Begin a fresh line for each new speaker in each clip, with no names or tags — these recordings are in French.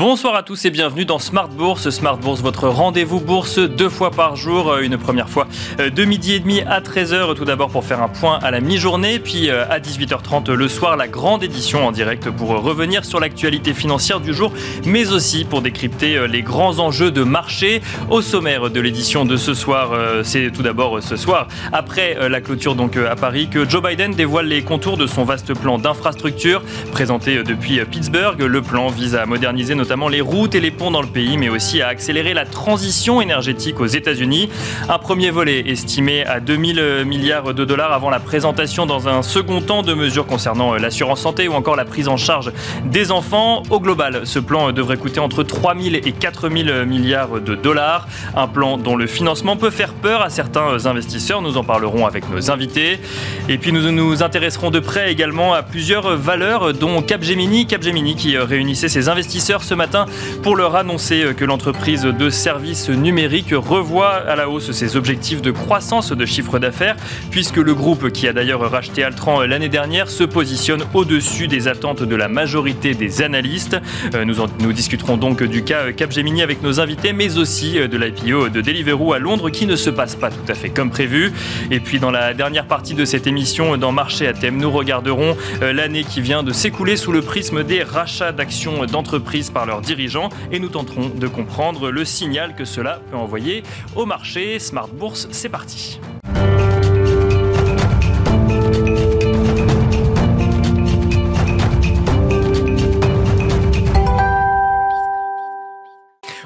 Bonsoir à tous et bienvenue dans Smart Bourse. Smart Bourse, votre rendez-vous bourse deux fois par jour. Euh, une première fois euh, de midi et demi à 13h tout d'abord pour faire un point à la mi-journée. Puis euh, à 18h30 le soir, la grande édition en direct pour revenir sur l'actualité financière du jour, mais aussi pour décrypter les grands enjeux de marché. Au sommaire de l'édition de ce soir, c'est tout d'abord ce soir, après la clôture donc à Paris, que Joe Biden dévoile les contours de son vaste plan d'infrastructure présenté depuis Pittsburgh. Le plan vise à moderniser notre notamment les routes et les ponts dans le pays, mais aussi à accélérer la transition énergétique aux États-Unis. Un premier volet estimé à 2000 milliards de dollars avant la présentation dans un second temps de mesures concernant euh, l'assurance santé ou encore la prise en charge des enfants. Au global, ce plan euh, devrait coûter entre 3000 et 4000 milliards de dollars. Un plan dont le financement peut faire peur à certains investisseurs. Nous en parlerons avec nos invités. Et puis nous nous intéresserons de près également à plusieurs valeurs, dont Capgemini. Capgemini qui euh, réunissait ses investisseurs ce matin pour leur annoncer que l'entreprise de services numériques revoit à la hausse ses objectifs de croissance de chiffre d'affaires, puisque le groupe qui a d'ailleurs racheté Altran l'année dernière se positionne au-dessus des attentes de la majorité des analystes. Euh, nous, nous discuterons donc du cas Capgemini avec nos invités, mais aussi de l'IPO de Deliveroo à Londres qui ne se passe pas tout à fait comme prévu. Et puis dans la dernière partie de cette émission, dans Marché à thème, nous regarderons euh, l'année qui vient de s'écouler sous le prisme des rachats d'actions d'entreprises par leurs dirigeants et nous tenterons de comprendre le signal que cela peut envoyer au marché. Smart Bourse, c'est parti.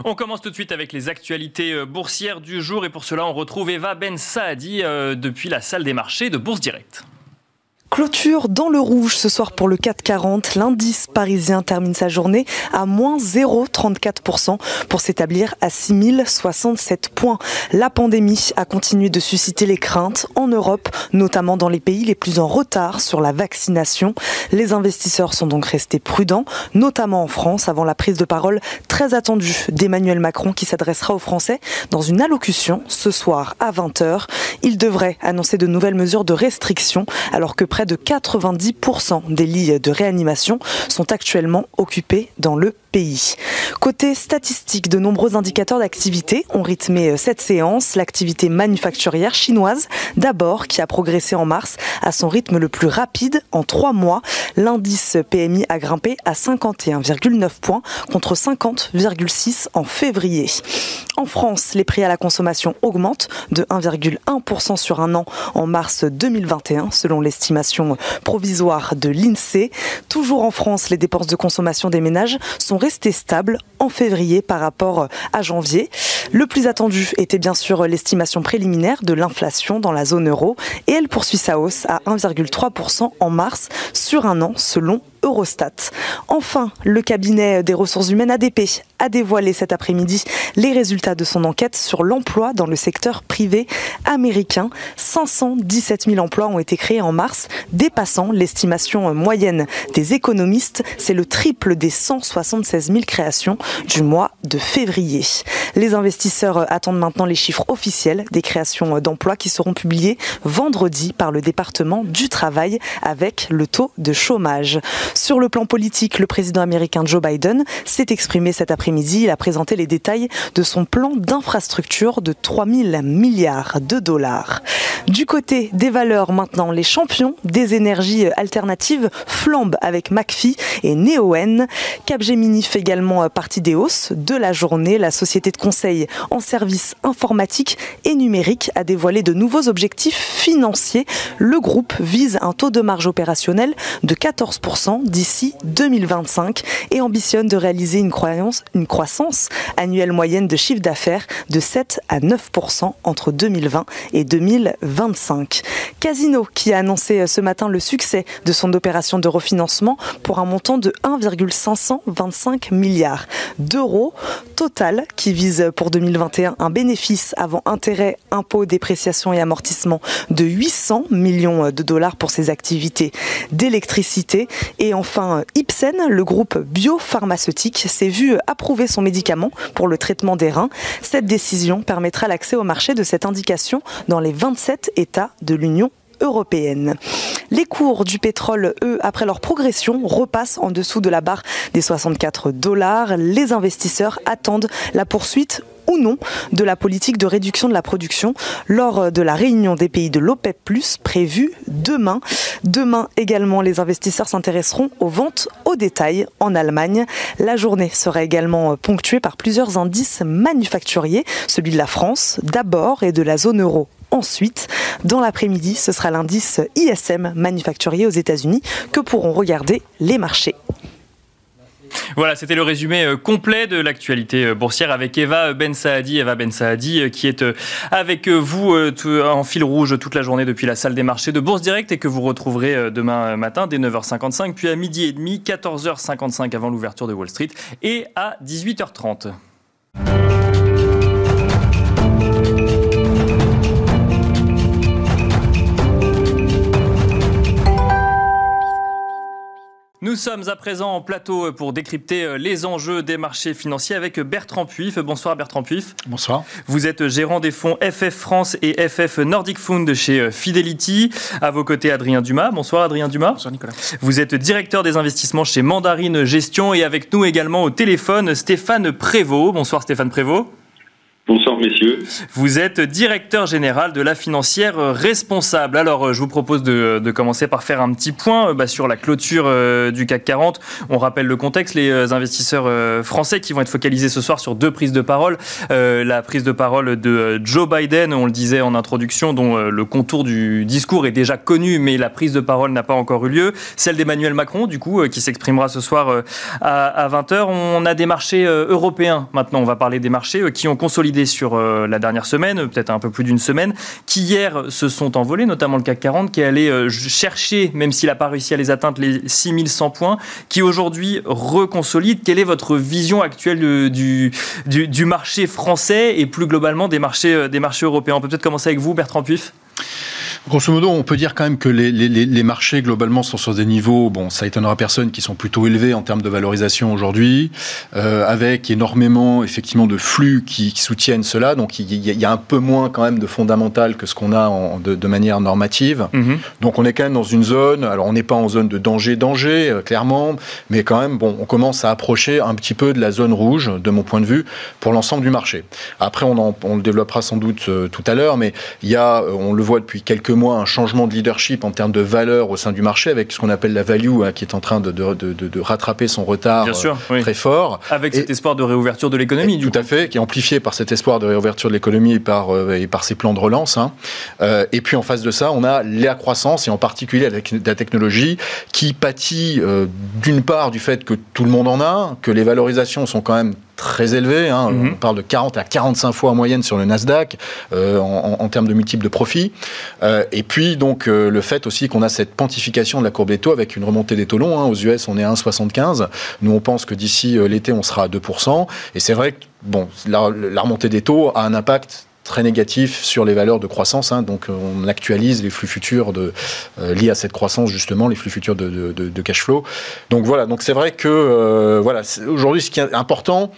On commence tout de suite avec les actualités euh, boursières du jour et pour cela on retrouve Eva Ben Saadi euh, depuis la salle des marchés de Bourse Direct.
Clôture dans le rouge ce soir pour le 440. L'indice parisien termine sa journée à moins 0,34% pour s'établir à 6067 points. La pandémie a continué de susciter les craintes en Europe, notamment dans les pays les plus en retard sur la vaccination. Les investisseurs sont donc restés prudents, notamment en France, avant la prise de parole très attendue d'Emmanuel Macron qui s'adressera aux Français dans une allocution ce soir à 20h. Il devrait annoncer de nouvelles mesures de restriction alors que près de 90% des lits de réanimation sont actuellement occupés dans le Côté statistique, de nombreux indicateurs d'activité ont rythmé euh, cette séance. L'activité manufacturière chinoise, d'abord, qui a progressé en mars à son rythme le plus rapide en trois mois. L'indice PMI a grimpé à 51,9 points contre 50,6 en février. En France, les prix à la consommation augmentent de 1,1% sur un an en mars 2021, selon l'estimation provisoire de l'INSEE. Toujours en France, les dépenses de consommation des ménages sont restées stables en février par rapport à janvier. Le plus attendu était bien sûr l'estimation préliminaire de l'inflation dans la zone euro et elle poursuit sa hausse à 1,3% en mars sur un an selon Eurostat. Enfin, le cabinet des ressources humaines ADP a dévoilé cet après-midi les résultats de son enquête sur l'emploi dans le secteur privé américain. 517 000 emplois ont été créés en mars, dépassant l'estimation moyenne des économistes. C'est le triple des 176 000 créations du mois de février. Les investisseurs attendent maintenant les chiffres officiels des créations d'emplois qui seront publiés vendredi par le département du travail avec le taux de chômage. Sur le plan politique, le président américain Joe Biden s'est exprimé cet après-midi. Il a présenté les détails de son plan d'infrastructure de 3 000 milliards de dollars. Du côté des valeurs maintenant, les champions des énergies alternatives flambent avec McPhee et Neoen. Capgemini fait également partie des hausses de la journée. La société de conseil en services informatiques et numériques a dévoilé de nouveaux objectifs financiers. Le groupe vise un taux de marge opérationnel de 14% d'ici 2025 et ambitionne de réaliser une, croissance annuelle moyenne de chiffre d'affaires de 7 à 9% entre 2020 et 2025. Casino qui a annoncé ce matin le succès de son opération de refinancement pour un montant de 1,525 milliards d'euros. Total qui vise pour 2021 un bénéfice avant intérêt, impôts, dépréciation et amortissement de 800 millions de dollars pour ses activités d'électricité et Et enfin, Ipsen, le groupe biopharmaceutique, s'est vu approuver son médicament pour le traitement des reins. Cette décision permettra l'accès au marché de cette indication dans les 27 États de l'Union européenne. Les cours du pétrole, eux, après leur progression, repassent en dessous de la barre des 64 dollars. Les investisseurs attendent la poursuite ou non de la politique de réduction de la production lors de la réunion des pays de l'OPEP+, prévue demain. Demain également, les investisseurs s'intéresseront aux ventes au détail en Allemagne. La journée sera également ponctuée par plusieurs indices manufacturiers, celui de la France d'abord et de la zone euro ensuite. Dans l'après-midi, ce sera l'indice ISM manufacturier aux États-Unis que pourront regarder les marchés?
Voilà, c'était le résumé euh, complet de l'actualité euh, boursière avec Eva Ben Saadi, Eva Ben Saadi euh, qui est avec vous en fil rouge toute la journée depuis la salle des marchés de Bourse Direct et que vous retrouverez demain matin dès 9h55 puis à midi et demi, 14h55 avant l'ouverture de Wall Street et à 18h30. Nous sommes à présent en plateau pour décrypter euh, les enjeux des marchés financiers avec Bertrand Puif. Bonsoir Bertrand Puif.
Bonsoir.
Vous êtes gérant des fonds FF France et FF Nordic Fund chez euh, Fidelity. À vos côtés, Adrien Dumas. Bonsoir Adrien Dumas.
Bonsoir Nicolas.
Vous êtes directeur des investissements chez Mandarine Gestion et avec nous également au téléphone Stéphane Prévost. Bonsoir Stéphane Prévost.
Bonsoir messieurs.
Vous êtes directeur général de la financière responsable. Alors je vous propose de, commencer par faire un petit point bah, sur la clôture euh, du CAC 40. On rappelle le contexte, les euh, investisseurs euh, français qui vont être focalisés ce soir sur deux prises de parole. la prise de parole de Joe Biden, on le disait en introduction, dont le contour du discours est déjà connu, mais la prise de parole n'a pas encore eu lieu. Celle d'Emmanuel Macron, du coup, qui s'exprimera ce soir à, à 20h. On a des marchés européens maintenant, on va parler des marchés qui ont consolidé sur euh, la dernière semaine, peut-être un peu plus d'une semaine, qui hier se sont envolés, notamment le CAC 40, qui est allé euh, chercher, même s'il n'a pas réussi à les atteindre, les 6100 points, qui aujourd'hui reconsolide. Quelle est votre vision actuelle du, du, marché français et plus globalement des marchés, euh, des marchés européens? On peut peut-être commencer avec vous, Bertrand Puif
Grosso modo, on peut dire quand même que les, les, les, marchés globalement sont sur des niveaux, bon, ça étonnera personne, qui sont plutôt élevés en termes de valorisation aujourd'hui, euh, avec énormément effectivement de flux qui, qui soutiennent cela. Donc il y, y, a un peu moins quand même de fondamental que ce qu'on a en, de, de, manière normative. Mm-hmm. Donc on est quand même dans une zone. Alors on n'est pas en zone de danger, danger euh, clairement, mais quand même bon, on commence à approcher un petit peu de la zone rouge, de mon point de vue, pour l'ensemble du marché. Après on, en, on le développera sans doute euh, tout à l'heure, mais il y a, on le voit depuis quelques mois un changement de leadership en termes de valeur au sein du marché, avec ce qu'on appelle la value, hein, qui est en train de, de, de, de rattraper son retard euh, très fort.
Avec cet espoir de réouverture de l'économie,
Tout à fait, qui est amplifié par cet espoir de réouverture de l'économie et par, euh, et par ses plans de relance. Hein. Euh, et puis en face de ça, on a la croissance, et en particulier avec la technologie, qui pâtit d'une part du fait que tout le monde en a, que les valorisations sont quand même très élevé. Hein. Mhm. On parle de 40 à 45 fois en moyenne sur le Nasdaq euh, en, en, termes de multiples de profit. Euh, et puis donc euh, le fait aussi qu'on a cette pontification de la courbe des taux avec une remontée des taux longs. Hein. Aux US, on est à 1,75. Nous, on pense que d'ici l'été, on sera à 2%. Et c'est vrai que bon, la, la remontée des taux a un impact très négatif sur les valeurs de croissance. Hein, donc on actualise les flux futurs de, euh, liés à cette croissance justement, les flux futurs de, de, de cash flow. Donc voilà, donc c'est vrai que euh, voilà, aujourd'hui ce qui est important.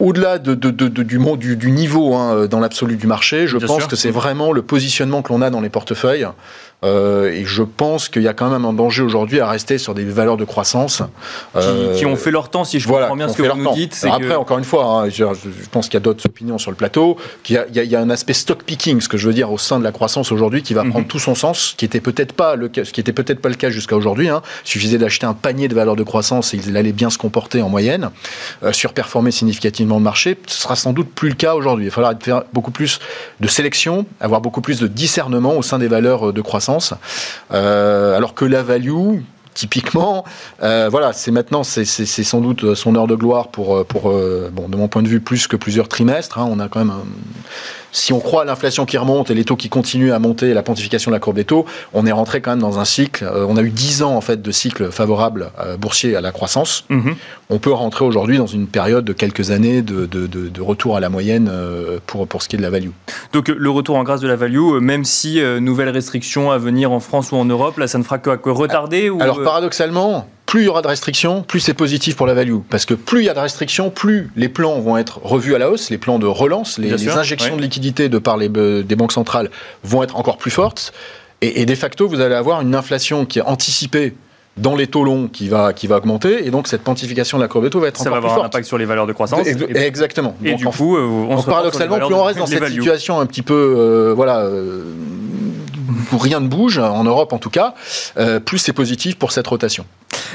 Au-delà de, du, du, du, niveau hein, dans l'absolu du marché, je Bien pense sûr. que c'est vraiment le positionnement que l'on a dans les portefeuilles. Euh, et je pense qu'il y a quand même un danger aujourd'hui à rester sur des valeurs de croissance.
Euh, qui, qui, ont fait leur temps, si je voilà, comprends bien ce que vous nous dites.
Après, que... encore une fois, hein, je, je, pense qu'il y a d'autres opinions sur le plateau, qu'il y, y, y, a un aspect stock picking, ce que je veux dire, au sein de la croissance aujourd'hui, qui va mm -hmm. prendre tout son sens, qui était peut-être pas le cas, ce qui était peut-être pas le cas jusqu'à aujourd'hui. Hein. Il suffisait d'acheter un panier de valeurs de croissance et il allait bien se comporter en moyenne, euh, surperformer significativement le marché. Ce sera sans doute plus le cas aujourd'hui. Il va falloir faire beaucoup plus de sélection, avoir beaucoup plus de discernement au sein des valeurs de croissance euh, alors que la value, typiquement, euh, voilà, c'est maintenant, c'est sans doute son heure de gloire pour, euh, bon, de mon point de vue, plus que plusieurs trimestres. Hein, on a quand même si on croit à l'inflation qui remonte et les taux qui continuent à monter, la pontification de la courbe des taux, on est rentré quand même dans un cycle. Euh, on a eu 10 ans en fait de cycle favorable euh, boursier à la croissance. Mm -hmm. On peut rentrer aujourd'hui dans une période de quelques années de, de, de, de, retour à la moyenne euh, pour, pour ce qui est de la value.
Donc le retour en grâce de la value, même si euh, nouvelles restrictions à venir en France ou en Europe, là ça ne fera que, que retarder ou...
Alors paradoxalement, plus il y aura de restrictions, plus c'est positif pour la value. Parce que plus il y a de restrictions, plus les plans vont être revus à la hausse, les plans de relance, les, injections de liquidités de par les, euh, des banques centrales vont être encore plus fortes. Et, de facto, vous allez avoir une inflation qui est anticipée dans les taux longs qui va, qui va augmenter, et donc cette quantification de la courbe de taux va être
ça
encore
va
avoir
un impact sur les valeurs de croissance.
exactement.
Et du coup, euh,
on paradoxalement, plus on reste dans cette situation un petit peu, voilà, où rien ne bouge, en Europe en tout cas, euh, plus c'est positif pour cette rotation.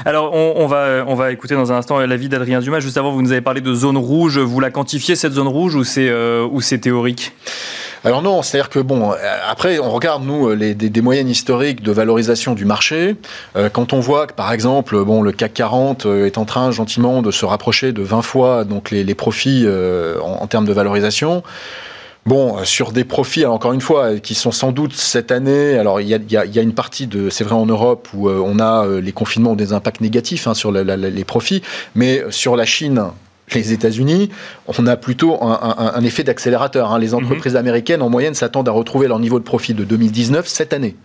Alors, on, va, on va écouter dans un instant l'avis d'Adrien Dumas. Juste avant, vous nous avez parlé de zone rouge. Vous la quantifiez, cette zone rouge, ou c'est euh, théorique?
Alors non, c'est-à-dire que bon, euh, après on regarde nous les, des, moyennes historiques de valorisation du marché. quand on voit que par exemple, bon, le CAC 40 est en train gentiment de se rapprocher de 20 fois donc les, profits en, termes de valorisation. Bon, euh, sur des profits, encore une fois, qui sont sans doute cette année. Alors, il y a, y a, une partie de, c'est vrai en Europe où euh, on a euh, les confinements ont des impacts négatifs hein, sur les profits, mais sur la Chine, les États-Unis, on a plutôt un, effet d'accélérateur. Hein. Les mhm. entreprises américaines, en moyenne, s'attendent à retrouver leur niveau de profit de 2019 cette année.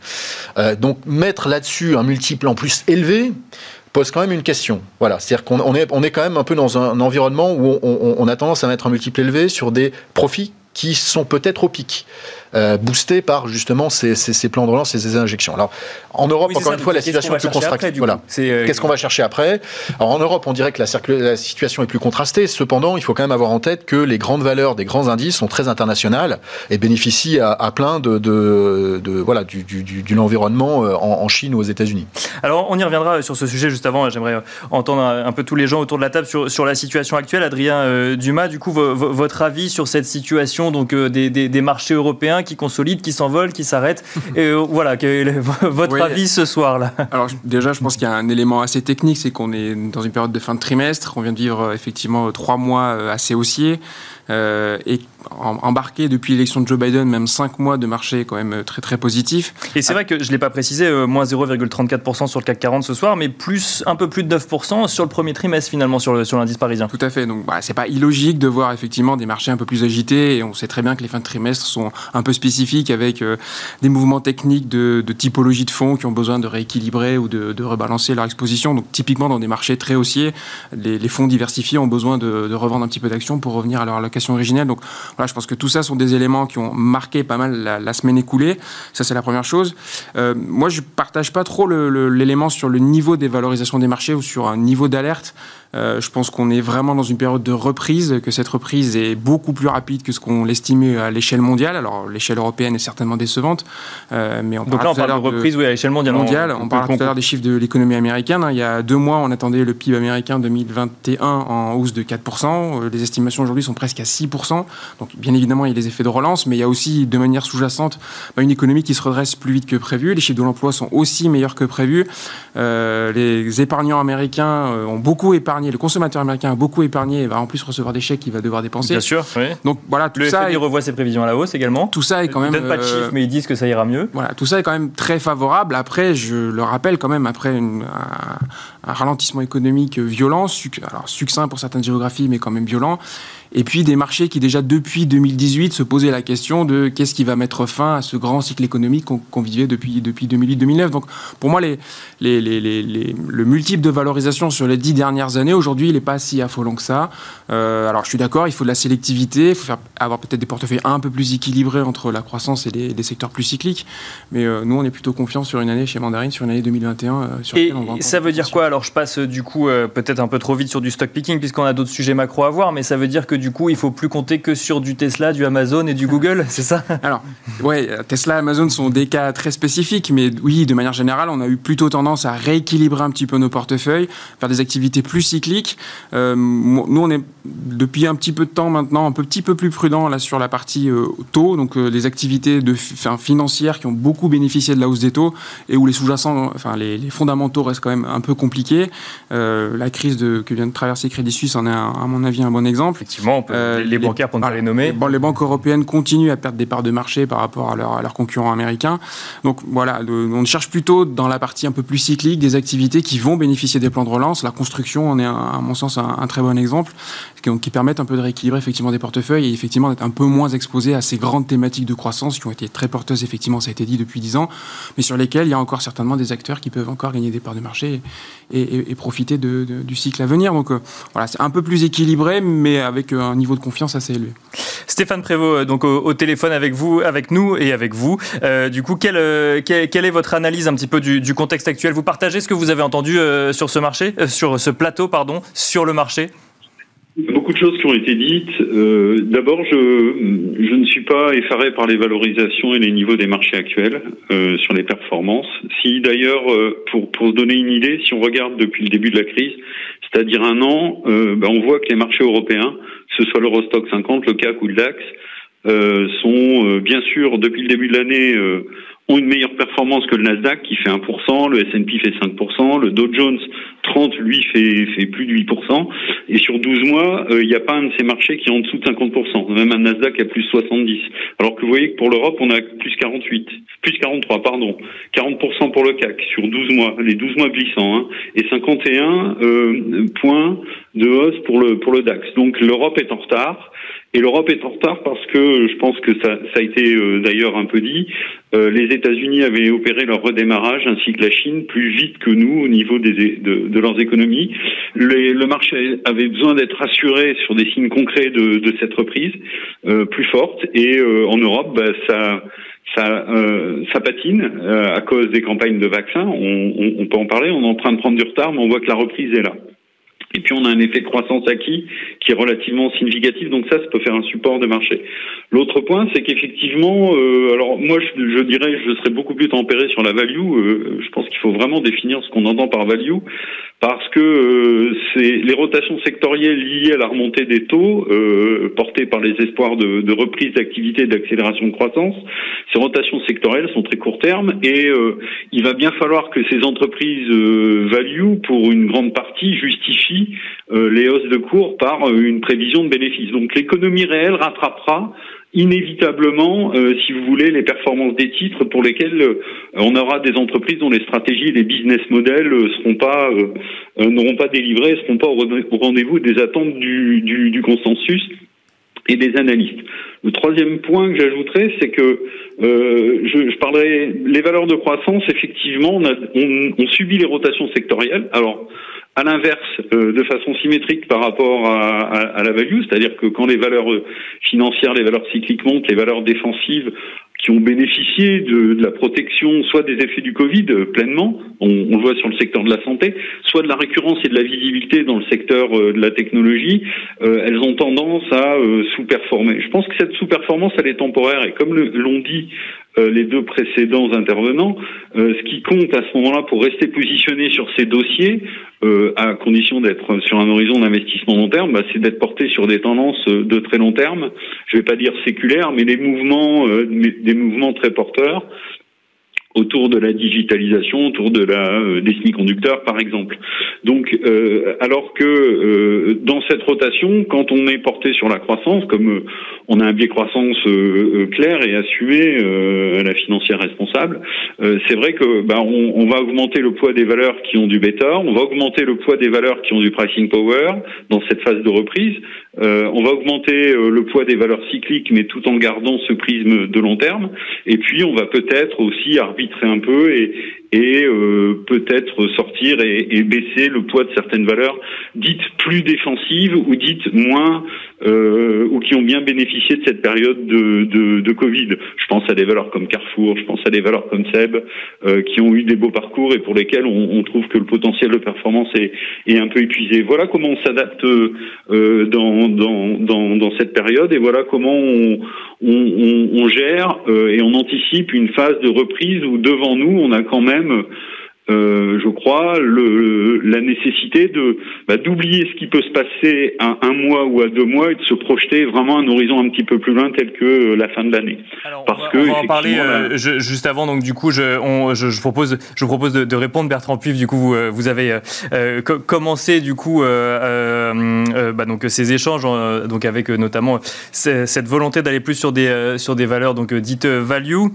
donc, mettre là-dessus un multiple en plus élevé pose quand même une question. Voilà, c'est-à-dire qu'on est, on est quand même un peu dans un, environnement où on, on, a tendance à mettre un multiple élevé sur des profits qui sont peut-être au pic. Euh, boosté par justement ces, plans de relance et ces injections. Alors, en Europe, encore une fois, la situation est plus contrastée. Voilà. Euh, qu'est-ce qu'on va chercher après? Alors, en Europe, on dirait que la, situation est plus contrastée. Cependant, il faut quand même avoir en tête que les grandes valeurs des grands indices sont très internationales et bénéficient à, plein de, de, voilà, du, du, l'environnement euh, en, Chine ou aux États-Unis.
Alors, on y reviendra sur ce sujet juste avant. J'aimerais entendre un peu tous les gens autour de la table sur, sur la situation actuelle. Adrien Dumas, du coup, votre avis sur cette situation donc, des, des marchés européens qui consolide, qui s'envole, qui s'arrête. Et euh, voilà, votre avis ce soir-là?
Alors déjà, je pense qu'il y a un élément assez technique, c'est qu'on est dans une période de fin de trimestre. On vient de vivre euh, effectivement trois mois euh, assez haussiers. Et embarqué depuis l'élection de Joe Biden, même 5 mois de marché quand même très très positif.
Et c'est vrai que je ne l'ai pas précisé, euh, moins 0,34% sur le CAC 40 ce soir, mais plus, un peu plus de 9% sur le premier trimestre finalement sur, sur l'indice parisien.
Tout à fait, donc bah, c'est pas illogique de voir effectivement des marchés un peu plus agités, et on sait très bien que les fins de trimestre sont un peu spécifiques avec euh, des mouvements techniques de, typologie de fonds qui ont besoin de rééquilibrer ou de, rebalancer leur exposition. Donc typiquement dans des marchés très haussiers, les, fonds diversifiés ont besoin de, de revendre un petit peu d'actions pour revenir à leur allocation originelle. Donc voilà, je pense que tout ça sont des éléments qui ont marqué pas mal la, semaine écoulée. Ça, c'est la première chose. Euh, moi, je partage pas trop l'élément sur le niveau des valorisations des marchés ou sur un niveau d'alerte. Euh, je pense qu'on est vraiment dans une période de reprise, que cette reprise est beaucoup plus rapide que ce qu'on l'estimait à l'échelle mondiale. Alors l'échelle européenne est certainement décevante,
euh, mais on Donc là, on parle de reprise oui, à l'échelle mondiale.
mondiale. On, parle tout à l'heure des chiffres de l'économie américaine. Hein. Il y a deux mois, on attendait le PIB américain 2021 en hausse de 4%. Euh, les estimations aujourd'hui sont presque à 6%. Donc bien évidemment, il y a des effets de relance, mais il y a aussi de manière sous-jacente bah, une économie qui se redresse plus vite que prévu. Les chiffres de l'emploi sont aussi meilleurs que prévu. les épargnants américains ont beaucoup épargné le consommateur américain a beaucoup épargné et va en plus recevoir des chèques qu'il va devoir dépenser.
Bien sûr, oui.
Donc voilà,
tout le ça. revoit ses prévisions à la hausse également.
Tout ça est quand même.
Peut-être pas de chiffres, euh, mais ils disent que ça ira mieux.
Voilà, tout ça est quand même très favorable. Après, je le rappelle quand même, après une, un, ralentissement économique violent, alors succinct pour certaines géographies, mais quand même violent et puis des marchés qui déjà depuis 2018 se posaient la question de qu'est-ce qui va mettre fin à ce grand cycle économique qu'on vivait depuis, depuis 2008-2009. Donc pour moi, les, les, les, les, le multiple de valorisation sur les dix dernières années, aujourd'hui, il n'est pas si affolant que ça. Euh, alors je suis d'accord, il faut de la sélectivité, il faut faire, avoir peut-être des portefeuilles un peu plus équilibrés entre la croissance et les, secteurs plus cycliques. Mais euh, nous, on est plutôt confiants sur une année chez Mandarine, sur une année 2021. Euh, sur
et ça veut dire quoi? Alors je passe du coup peut-être un peu trop vite sur du stock picking puisqu'on a d'autres sujets macro à voir, mais ça veut dire que du coup, il faut plus compter que sur du Tesla, du Amazon et du Google, c'est ça?
Alors, ouais, Tesla, Amazon sont des cas très spécifiques, mais oui, de manière générale, on a eu plutôt tendance à rééquilibrer un petit peu nos portefeuilles, faire des activités plus cycliques. Euh, nous, on est depuis un petit peu de temps maintenant un petit peu plus prudent là sur la partie euh, taux, donc euh, des activités de, financières qui ont beaucoup bénéficié de la hausse des taux et où les sous-jacents, enfin les, fondamentaux restent quand même un peu compliqués. la crise de, que vient de traverser Crédit Suisse en est à mon avis un bon exemple.
Effectivement effectivement, les, bancaires pour ne pas les nommer.
Bon, les banques européennes continuent à perdre des parts de marché par rapport à, leurs concurrents américains. Donc voilà, on cherche plutôt dans la partie un peu plus cyclique des activités qui vont bénéficier des plans de relance. La construction en est, à mon sens, un, très bon exemple, qui, qui, permettent un peu de rééquilibrer effectivement des portefeuilles et effectivement d'être un peu moins exposé à ces grandes thématiques de croissance qui ont été très porteuses, effectivement, ça a été dit depuis 10 ans, mais sur lesquelles il y a encore certainement des acteurs qui peuvent encore gagner des parts de marché et, profiter de, du cycle à venir. Donc euh, voilà, c'est un peu plus équilibré, mais avec un niveau de confiance assez élevé.
Stéphane Prévost, euh, donc au, téléphone avec vous, avec nous et avec vous. Euh, du coup, quelle, quelle, est votre analyse un petit peu du, du, contexte actuel? Vous partagez ce que vous avez entendu sur ce marché, sur ce plateau, pardon, sur le marché?
Beaucoup de choses qui ont été dites. Euh, D'abord, je, je ne suis pas effaré par les valorisations et les niveaux des marchés actuels euh, sur les performances. Si d'ailleurs, euh, pour, pour donner une idée, si on regarde depuis le début de la crise, c'est-à-dire un an, euh, ben on voit que les marchés européens, que ce soit l'Eurostock 50, le CAC ou le DAX, euh, sont bien sûr depuis le début de l'année ont une meilleure performance que le Nasdaq qui fait 1%, le S&P fait 5%, le Dow Jones 30 lui fait, fait plus de 8%, et sur 12 mois, euh, il n'y a pas un de ces marchés qui est en dessous de 50%, même un Nasdaq à plus 70. Alors que vous voyez que pour l'Europe, on a plus 48, plus 43, pardon, 40% pour le CAC sur 12 mois, les 12 mois glissants, hein, et 51 euh, points de hausse pour le pour le DAX. Donc l'Europe est en retard. Et l'Europe est en retard parce que je pense que ça, ça a été euh, d'ailleurs un peu dit. Euh, les États-Unis avaient opéré leur redémarrage ainsi que la Chine plus vite que nous au niveau des, de, de leurs économies. Les, le marché avait besoin d'être rassuré sur des signes concrets de, de cette reprise euh, plus forte. Et euh, en Europe, bah, ça ça, ça patine à cause des campagnes de vaccins. On, on, on, peut en parler. On est en train de prendre du retard, mais on voit que la reprise est là. Et puis on a un effet de croissance acquis qui est relativement significatif, donc ça, ça peut faire un support de marché. L'autre point, c'est qu'effectivement, euh, alors moi je, dirais, je serais beaucoup plus tempéré sur la value. Euh, je pense qu'il faut vraiment définir ce qu'on entend par value, parce que euh, c'est les rotations sectorielles liées à la remontée des taux, euh, portées par les espoirs de, de reprise d'activité et d'accélération de croissance. Ces rotations sectorielles sont très court terme et euh, il va bien falloir que ces entreprises value, pour une grande partie, justifient euh, les hausses de cours par euh, une prévision de bénéfices. Donc l'économie réelle rattrapera inévitablement, euh, si vous voulez, les performances des titres pour lesquels on aura des entreprises dont les stratégies et les business models seront pas n'auront pas délivré, seront pas au rendez-vous des attentes du, consensus et des analystes. Le troisième point que j'ajouterais, c'est que euh, je, je, parlerai les valeurs de croissance. Effectivement, on, a, on, on subit les rotations sectorielles. Alors à l'inverse, euh, de façon symétrique par rapport à, à, à la value, c'est-à-dire que quand les valeurs financières, les valeurs cycliques montent, les valeurs défensives qui ont bénéficié de, de, la protection, soit des effets du Covid euh, pleinement, on, on, le voit sur le secteur de la santé, soit de la récurrence et de la visibilité dans le secteur euh, de la technologie, euh, elles ont tendance à euh, sous-performer. Je pense que cette sous-performance, elle est temporaire et comme l'ont dit les deux précédents intervenants, ce qui compte à ce moment-là pour rester positionné sur ces dossiers, à condition d'être sur un horizon d'investissement long terme, bah, c'est d'être porté sur des tendances de très long terme. Je ne vais pas dire séculaires, mais des mouvements, des mouvements très porteurs autour de la digitalisation, autour de la euh, des semi-conducteurs par exemple. Donc euh, alors que euh, dans cette rotation, quand on est porté sur la croissance, comme euh, on a un biais croissance euh, clair et assumé à la financière responsable, c'est vrai que bah, on, on, va augmenter le poids des valeurs qui ont du bêta, on va augmenter le poids des valeurs qui ont du pricing power dans cette phase de reprise, on va augmenter le poids des valeurs cycliques, mais tout en gardant ce prisme de long terme, et puis on va peut-être aussi un peu et, et euh, peut-être sortir et, et, baisser le poids de certaines valeurs dites plus défensives ou dites moins euh, ou qui ont bien bénéficié de cette période de, de, de, Covid. Je pense à des valeurs comme Carrefour, je pense à des valeurs comme Seb euh, qui ont eu des beaux parcours et pour lesquels on, on trouve que le potentiel de performance est, est, un peu épuisé. Voilà comment on s'adapte euh, dans, dans, dans, dans, cette période et voilà comment on, on, on gère euh, et on anticipe une phase de reprise où devant nous on a quand même euh, je crois, le, la nécessité de bah, d'oublier ce qui peut se passer à un mois ou à deux mois et de se projeter vraiment à un horizon un petit peu plus loin tel que euh, la fin de l'année.
Parce on va, que on va en parler euh, je, juste avant. Donc du coup, je, on, je, je propose, je vous propose de, de, répondre, Bertrand Puif. Du coup, vous, vous avez euh, commencé du coup bah, donc ces échanges donc avec notamment cette volonté d'aller plus sur des sur des valeurs donc dites value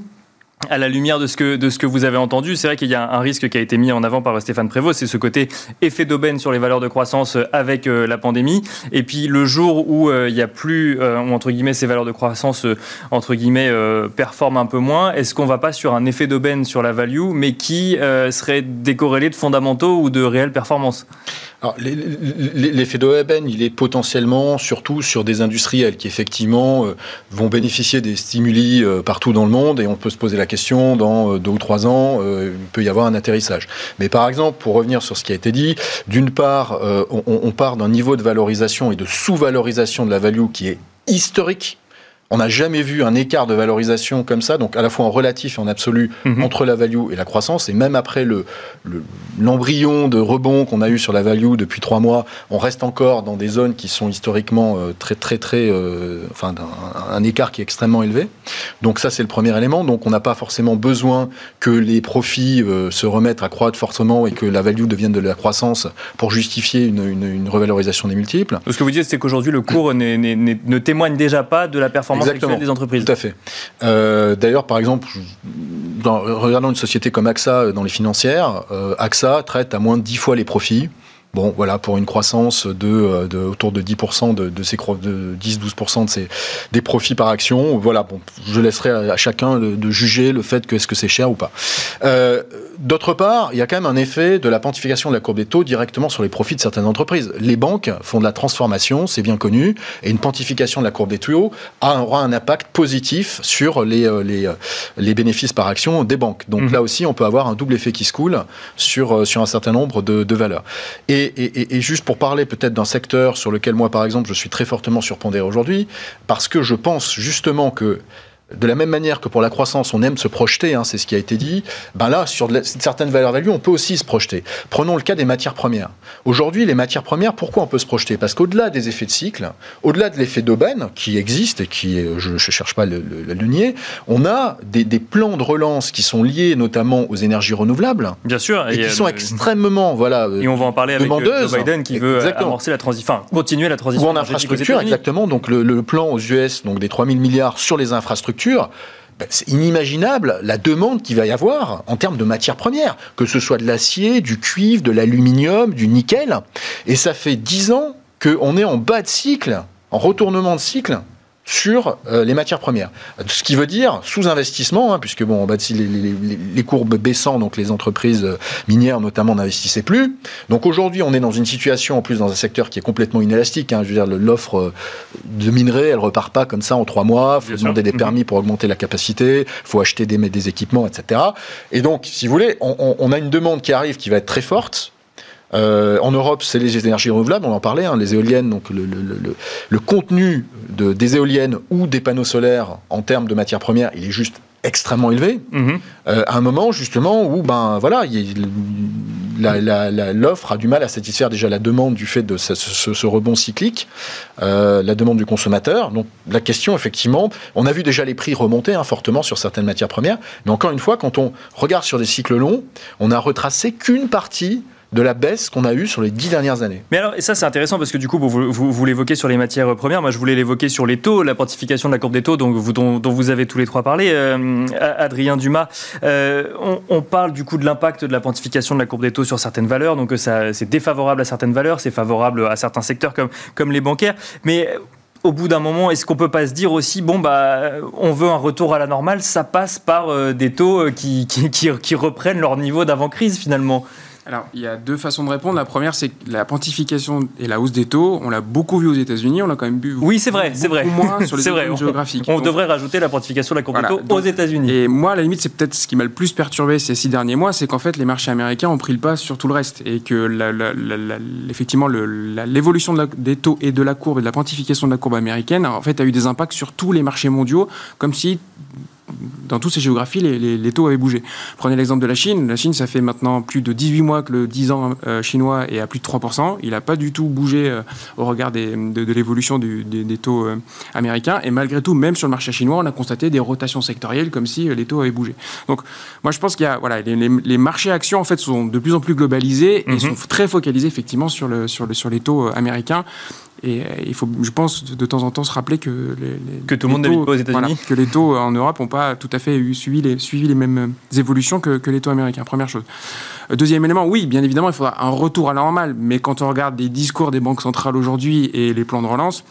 à la lumière de ce que, de ce que vous avez entendu, c'est vrai qu'il y a un risque qui a été mis en avant par Stéphane Prévost, c'est ce côté effet d'aubaine sur les valeurs de croissance avec euh, la pandémie. Et puis le jour où euh, il n'y a plus, euh, entre guillemets, ces valeurs de croissance, entre guillemets, performent un peu moins, est-ce qu'on ne va pas sur un effet d'aubaine sur la value, mais qui serait décorrélé de fondamentaux ou de réelles performances?
L'effet d'aubaine, il est potentiellement surtout sur des industriels qui effectivement vont bénéficier des stimuli partout dans le monde et on peut se poser la question dans deux ou trois ans, il peut y avoir un atterrissage. Mais par exemple, pour revenir sur ce qui a été dit, d'une part, on part d'un niveau de valorisation et de sous-valorisation de la value qui est historique on n'a jamais vu un écart de valorisation comme ça, donc à la fois en relatif et en absolu, mmh. entre la value et la croissance. Et même après le, l'embryon de rebond qu'on a eu sur la value depuis trois mois, on reste encore dans des zones qui sont historiquement euh, très, très, très. Euh, enfin, un, un, écart qui est extrêmement élevé. Donc, ça, c'est le premier élément. Donc, on n'a pas forcément besoin que les profits euh, se remettent à croître fortement et que la value devienne de la croissance pour justifier une, une, une revalorisation des multiples.
Ce que vous dites, c'est qu'aujourd'hui, le cours ne témoigne déjà pas de la performance
Exactement.
des entreprises.
Tout à fait. Euh, D'ailleurs, par exemple, dans, regardant une société comme AXA dans les financières, euh, AXA traite à moins de 10 fois les profits. Bon, voilà, pour une croissance de, de autour de 10% de, de ces de 10-12% de ces des profits par action. Voilà, bon, je laisserai à, à chacun de, de, juger le fait que est-ce que c'est cher ou pas. Euh, D'autre part, il y a quand même un effet de la pontification de la courbe des taux directement sur les profits de certaines entreprises. Les banques font de la transformation, c'est bien connu, et une pontification de la courbe des taux aura un impact positif sur les, les, les bénéfices par action des banques. Donc mmh. là aussi, on peut avoir un double effet qui se coule sur, sur un certain nombre de, de valeurs. Et, et, juste pour parler peut-être d'un secteur sur lequel moi, par exemple, je suis très fortement surpondéré aujourd'hui, parce que je pense justement que de la même manière que pour la croissance, on aime se projeter, hein, c'est ce qui a été dit, ben là, sur de la, certaines valeurs value, on peut aussi se projeter. Prenons le cas des matières premières. Aujourd'hui, les matières premières, pourquoi on peut se projeter? Parce qu'au-delà des effets de cycle, au-delà de l'effet d'aubaine, qui existe et qui, je ne cherche pas le, le, le, nier, on a des, des, plans de relance qui sont liés notamment aux énergies renouvelables.
Bien sûr.
Et, et qui sont le... extrêmement, voilà,
Et on va en parler avec Joe Biden qui veut exactement. amorcer la transition, enfin, continuer la transition.
Ou en infrastructure, exactement. Donc le, le plan aux US, donc des 3 000 milliards sur les infrastructures, ben, c'est inimaginable la demande qu'il va y avoir en termes de matières premières, que ce soit de l'acier, du cuivre, de l'aluminium, du nickel. Et ça fait dix ans qu'on est en bas de cycle, en retournement de cycle sur euh, les matières premières. Ce qui veut dire sous-investissement, hein, puisque bon, bah, les, les, les, courbes baissant, donc les entreprises minières notamment n'investissaient plus. Donc aujourd'hui, on est dans une situation, en plus dans un secteur qui est complètement inélastique. Hein, je veux dire, l'offre de minerais, elle repart pas comme ça en trois mois. Il faut demander des permis mmh. pour augmenter la capacité, il faut acheter des, des, équipements, etc. Et donc, si vous voulez, on, on a une demande qui arrive qui va être très forte euh, en Europe, c'est les énergies renouvelables, on en parlait, hein, les éoliennes, donc le, le, le, le contenu de, des éoliennes ou des panneaux solaires en termes de matières premières, il est juste extrêmement élevé. Mmh. Euh, à un moment, justement, où ben, voilà, l'offre a du mal à satisfaire déjà la demande du fait de ce, ce, ce rebond cyclique, euh, la demande du consommateur. Donc la question, effectivement, on a vu déjà les prix remonter hein, fortement sur certaines matières premières, mais encore une fois, quand on regarde sur des cycles longs, on a retracé qu'une partie de la baisse qu'on a eue sur les dix dernières années.
Mais alors, et ça c'est intéressant parce que du coup, vous, l'évoquez sur les matières premières, moi je voulais l'évoquer sur les taux, la pontification de la courbe des taux dont, vous avez tous les trois parlé. Euh, Adrien Dumas, euh, on, parle du coup de l'impact de la pontification de la courbe des taux sur certaines valeurs, donc ça c'est défavorable à certaines valeurs, c'est favorable à certains secteurs comme, les bancaires, mais au bout d'un moment, est-ce qu'on peut pas se dire aussi, bon, bah, on veut un retour à la normale, ça passe par euh, des taux qui reprennent leur niveau d'avant-crise finalement?
Alors, il y a deux façons de répondre. La première, c'est que la pontification et la hausse des taux, on l'a beaucoup vu aux États-Unis, on l'a quand même vu.
Oui, c'est vrai, c'est vrai.
moins sur les
vrai.
géographiques.
On, devrait rajouter la pontification de la courbe voilà, aux États-Unis.
Et moi, à la limite, c'est peut-être ce qui m'a le plus perturbé ces six derniers mois, c'est qu'en fait, les marchés américains ont pris le pas sur tout le reste et que, la, la, la, effectivement, l'évolution de des taux et de la courbe et de la pontification de la courbe américaine, en fait, a eu des impacts sur tous les marchés mondiaux, comme si dans toutes ces géographies, les, taux avaient bougé. Prenez l'exemple de la Chine. La Chine, ça fait maintenant plus de 18 mois que le 10 ans chinois est à plus de 3%. Il n'a pas du tout bougé au regard de, l'évolution des taux américains. Et malgré tout, même sur le marché chinois, on a constaté des rotations sectorielles comme si les taux avaient bougé. Donc, moi, je pense qu'il y a, voilà, les, marchés actions, en fait, sont de plus en plus globalisés et mhm. sont très focalisés, effectivement, sur, le, sur, le, sur les taux américains. Et euh, il faut, je pense, de temps en temps se rappeler que les,
que tout le monde n'habite pas aux États-Unis,
que les taux en Europe n'ont pas tout à fait suivi les, suivi les mêmes évolutions que, que les taux américains. Première chose. Euh, deuxième élément, oui, bien évidemment, il faudra un retour à la normale. Mais quand on regarde les discours des banques centrales aujourd'hui et les plans de relance,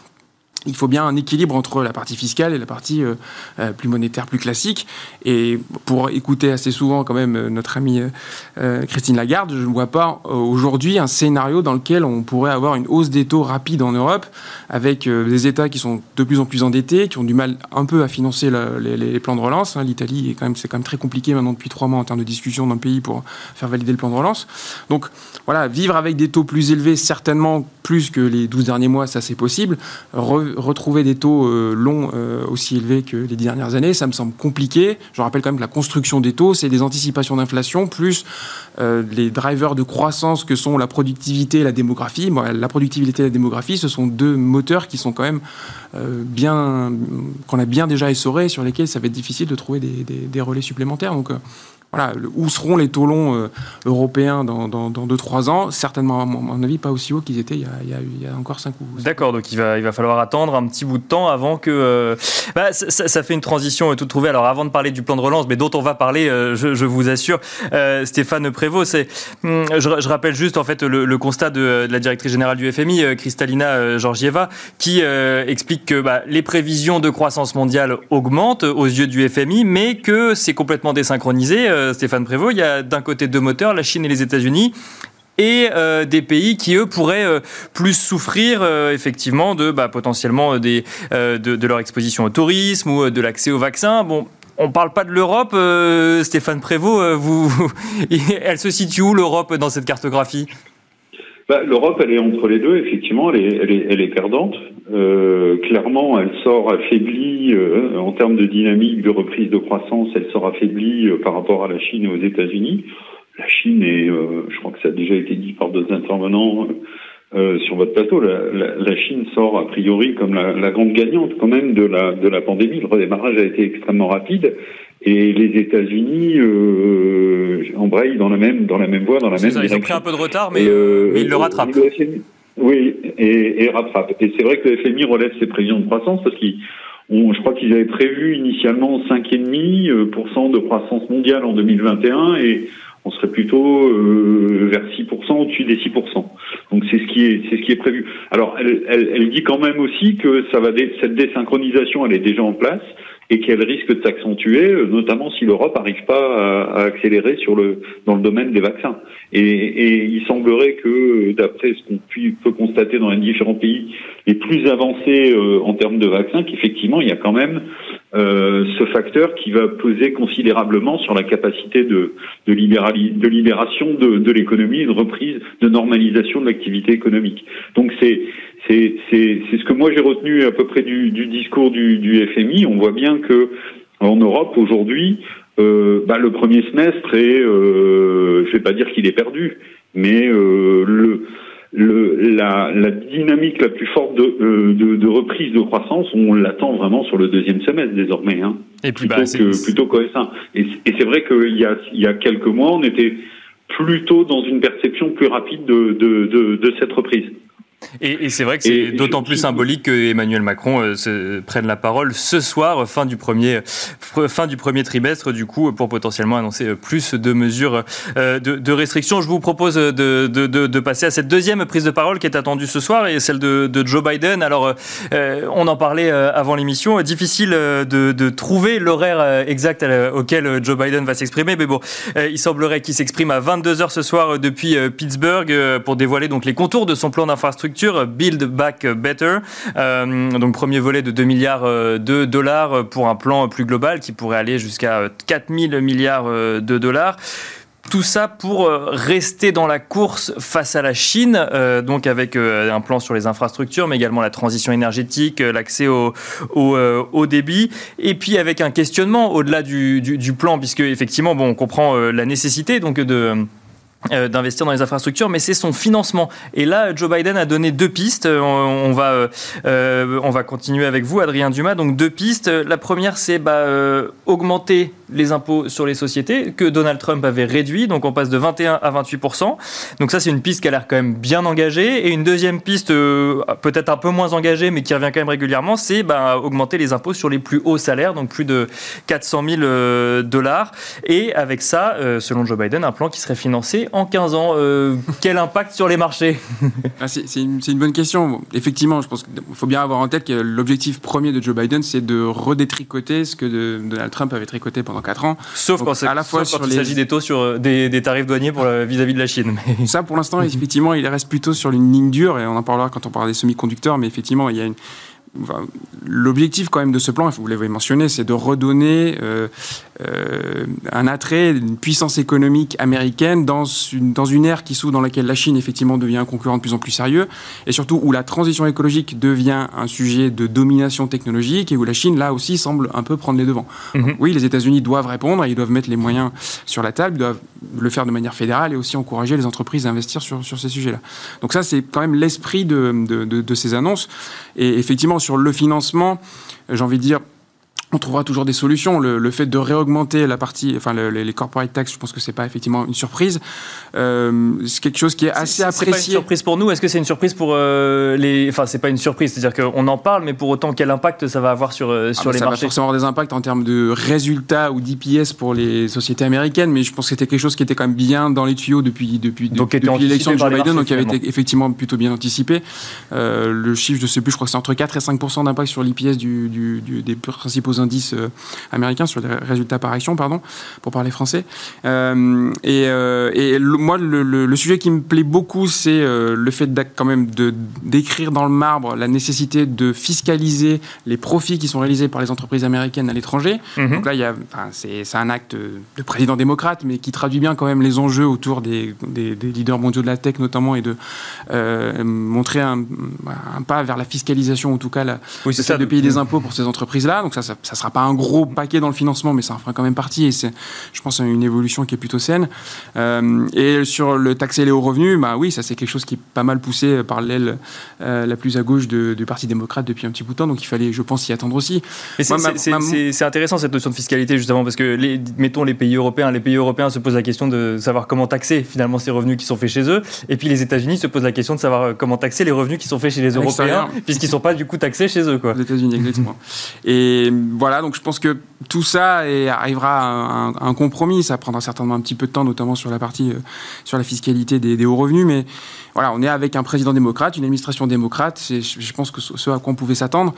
il faut bien un équilibre entre la partie fiscale et la partie euh, euh, plus monétaire, plus classique. Et pour écouter assez souvent quand même euh, notre amie Christine Lagarde, je ne vois pas aujourd'hui un scénario dans lequel on pourrait avoir une hausse des taux rapide en Europe, avec des États qui sont de plus en plus endettés, qui ont du mal un peu à financer les, plans de relance. Hein. L'Italie est quand c'est quand même très compliqué maintenant depuis trois mois en termes de discussion dans le pays pour faire valider le plan de relance. Donc voilà, vivre avec des taux plus élevés, certainement plus que les 12 derniers mois, ça c'est possible retrouver des taux euh, longs euh, aussi élevés que les dernières années, ça me semble compliqué. Je rappelle quand même que la construction des taux, c'est des anticipations d'inflation plus euh, les drivers de croissance que sont la productivité et la démographie. la productivité et la démographie, ce sont deux moteurs qui sont quand même bien qu'on a bien déjà essorés sur lesquels ça va être difficile de trouver des, des relais supplémentaires. Donc voilà, où seront les taux longs euh, européens dans 2-3 ans? Certainement, à mon avis, pas aussi haut qu'ils étaient il y, a, encore 5 ou
D'accord, donc il va, falloir attendre un petit bout de temps avant que... Euh, bah, ça, fait une transition euh, toute trouvée. Alors avant de parler du plan de relance, mais dont on va parler, je, vous assure, Stéphane Prévost, hum, je, rappelle juste en fait le, constat de, la directrice générale du FMI, Kristalina Georgieva, qui explique que bah, les prévisions de croissance mondiale augmentent aux yeux du FMI, mais que c'est complètement désynchronisé Stéphane Prévost, il y a d'un côté deux moteurs, la Chine et les États-Unis et euh, des pays qui eux pourraient euh, plus souffrir effectivement de bah, potentiellement de, leur exposition au tourisme ou de l'accès au vaccin. Bon, on parle pas de l'Europe, Stéphane Prévost. vous, elle se situe où l'Europe dans cette cartographie?
Bah, L'Europe, elle est entre les deux, effectivement, elle est, elle est, elle est perdante. Euh, clairement, elle sort affaiblie euh, en termes de dynamique de reprise de croissance, elle sort affaiblie euh, par rapport à la Chine et aux États-Unis. La Chine est, je crois que ça a déjà été dit par deux intervenants sur votre plateau, la, la, la, Chine sort a priori comme la, la, grande gagnante quand même de la, de la pandémie. Le redémarrage a été extrêmement rapide et les États-Unis euh, embrayent dans la même dans la même voie, dans la même
ça. Ils ont pris un peu de retard, mais, euh, ils le rattrapent.
oui, et, et rattrape. Et c'est vrai que le FMI relève ses prévisions de croissance parce qu'ils je crois qu'ils avaient prévu initialement 5,5% euh, de croissance mondiale en 2021 et on serait plutôt euh, vers 6%, au-dessus des 6%. Donc c'est ce qui est c'est ce qui est prévu. Alors elle, elle, elle dit quand même aussi que ça va cette désynchronisation elle est déjà en place et qu'elle risque de s'accentuer, euh, notamment si l'Europe n'arrive pas à, accélérer sur le dans le domaine des vaccins. Et, et il semblerait que, d'après ce qu'on peut constater dans les différents pays les plus avancés euh, en termes de vaccins, qu'effectivement il y a quand même euh, ce facteur qui va peser considérablement sur la capacité de de, de libération de, de l'économie de reprise, de normalisation de l'activité économique. Donc c'est c'est ce que moi j'ai retenu à peu près du, du discours du, du, FMI. On voit bien que en Europe aujourd'hui, euh, bah, le premier semestre est, euh, je vais pas dire qu'il est perdu, mais euh, le, le, la, la, dynamique la plus forte de, euh, de, de reprise de croissance, on l'attend vraiment sur le deuxième semestre désormais. Hein, et puis plutôt, bah, que, plutôt et c'est vrai qu'il y a, il y a quelques mois, on était plutôt dans une perception plus rapide de, de, de, de cette reprise.
Et, c'est vrai que c'est d'autant plus symbolique que Emmanuel Macron euh, se, prenne la parole ce soir, fin du premier, fin du premier trimestre, du coup, pour potentiellement annoncer plus de mesures euh, de, de restrictions. Je vous propose de, de, de, passer à cette deuxième prise de parole qui est attendue ce soir, et celle de, Joe Biden. Alors, euh, on en parlait avant l'émission, difficile de, trouver l'horaire exact auquel Joe Biden va s'exprimer, mais bon, il semblerait qu'il s'exprime à 22h ce soir depuis Pittsburgh pour dévoiler donc les contours de son plan d'infrastructure Build Back Better. Euh, donc premier volet de 2 milliards euh, de dollars pour un plan plus global qui pourrait aller jusqu'à 4000 milliards euh, de dollars. tout ça pour rester dans la course face à la Chine, donc avec un plan sur les infrastructures, mais également la transition énergétique, l'accès au, au, débit, et puis avec un questionnement au-delà du, du, plan, puisque effectivement, bon, on comprend la nécessité donc de d'investir dans les infrastructures, mais c'est son financement. Et là, Joe Biden a donné deux pistes. Euh, on, va, euh, on va continuer avec vous, Adrien Dumas. Donc deux pistes. La première, c'est bah, augmenter les impôts sur les sociétés que Donald Trump avait réduit. Donc on passe de 21 à 28 Donc ça, c'est une piste qui a l'air quand même bien engagée. Et une deuxième piste, peut-être un peu moins engagée, mais qui revient quand même régulièrement, c'est bah, augmenter les impôts sur les plus hauts salaires, donc plus de 400 000 dollars. Et avec ça, selon Joe Biden, un plan qui serait financé en 15 ans euh, Quel impact sur les marchés?
Ah, C'est une, bonne question. Effectivement, je pense qu'il faut bien avoir en tête que l'objectif premier de Joe Biden, c'est de redétricoter ce que Donald Trump avait tricoté pendant 4 ans.
Sauf quand, à la fois il s'agit des taux sur euh, des, tarifs douaniers vis-à-vis de la Chine.
Ça, pour l'instant, effectivement, il reste plutôt sur une ligne dure, et on en parlera quand on parlera des semi-conducteurs, mais effectivement, il y a une L'objectif quand même de ce plan, vous l'avez mentionné, c'est de redonner euh, euh, un attrait, une puissance économique américaine dans une, dans une ère qui s'ouvre dans laquelle la Chine effectivement devient un concurrent de plus en plus sérieux et surtout où la transition écologique devient un sujet de domination technologique et où la Chine là aussi semble un peu prendre les devants. Mhm. oui, les États-Unis doivent répondre, ils doivent mettre les moyens sur la table, ils doivent le faire de manière fédérale et aussi encourager les entreprises à investir sur, sur ces sujets-là. Donc ça, c'est quand même l'esprit de, de, de, de ces annonces. Et effectivement, sur le financement, j'ai envie de dire, on trouvera toujours des solutions. Le, fait de réaugmenter la partie, enfin les corporate tax, je pense que c'est pas effectivement une surprise. Euh, c'est quelque chose qui est assez apprécié. C'est pas
une surprise pour nous. Est-ce que c'est une surprise pour euh, les Enfin, c'est pas une surprise, c'est-à-dire qu'on en parle, mais pour autant, quel impact ça va avoir sur euh, sur ah, les
ça
marchés?
Ça va forcément avoir des impacts en termes de résultats ou d'IPS pour les sociétés américaines, mais je pense que c'était quelque chose qui était quand même bien dans les tuyaux depuis depuis, depuis l'élection de Joe Biden, donc qui avait été effectivement plutôt bien anticipé. le chiffre, je sais plus, je crois que c'est entre 4 et 5 d'impact sur l'IPS du, du, des principaux indices euh, américains, sur les résultats par action, pardon, pour parler français. Euh, et, euh, et moi, le, sujet qui me plaît beaucoup, c'est le fait quand même de d'écrire dans le marbre la nécessité de fiscaliser les profits qui sont réalisés par les entreprises américaines à l'étranger. Mhm. Donc là, il y a, c'est, un acte de président démocrate, mais qui traduit bien quand même les enjeux autour des, des, leaders mondiaux de la tech notamment, et de montrer un, pas vers la fiscalisation, en tout cas, la, oui, ça, de payer des impôts pour ces entreprises-là. Donc ça, ça, ça sera pas un gros paquet dans le financement, mais ça en fera quand même partie. Et c'est, je pense, une évolution qui est plutôt saine. Euh, et sur le taxer les hauts revenus, bah oui, ça c'est quelque chose qui est pas mal poussé par l'aile euh, la plus à gauche du Parti démocrate depuis un petit bout de temps. Donc il fallait, je pense, y attendre aussi.
c'est, intéressant cette notion de fiscalité justement parce que les, mettons les pays européens, les pays européens se posent la question de savoir comment taxer finalement ces revenus qui sont faits chez eux, et puis les États-Unis se posent la question de savoir euh, comment taxer les revenus qui sont faits chez les Européens, puisqu'ils sont pas du coup taxés chez eux quoi.
Les États-Unis exactement. et voilà, donc je pense que tout ça arrivera à un, compromis. Ça prendra certainement un petit peu de temps, notamment sur la partie euh, sur la fiscalité des, hauts revenus. Mais voilà, on est avec un président démocrate, une administration démocrate. Je, je pense que ce à quoi on pouvait s'attendre.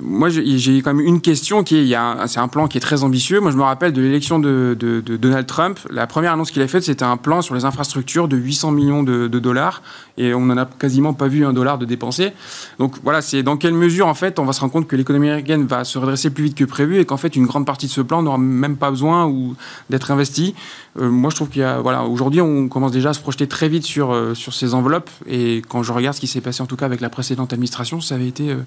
Moi, j'ai quand même une question qui est, c'est un plan qui est très ambitieux. Moi, je me rappelle de l'élection de, Donald Trump. La première annonce qu'il a faite, c'était un plan sur les infrastructures de 800 millions de, dollars, et on n'en a quasiment pas vu un dollar de dépensé. Donc voilà, c'est dans quelle mesure, en fait, on va se rendre compte que l'économie américaine va se redresser plus vite que prévu, et qu'en fait, une grande partie de ce plan n'aura même pas besoin ou d'être investi. Euh, moi, je trouve qu'il y a, voilà, aujourd'hui, on commence déjà à se projeter très vite sur euh, sur ces enveloppes, et quand je regarde ce qui s'est passé, en tout cas avec la précédente administration, ça avait été euh,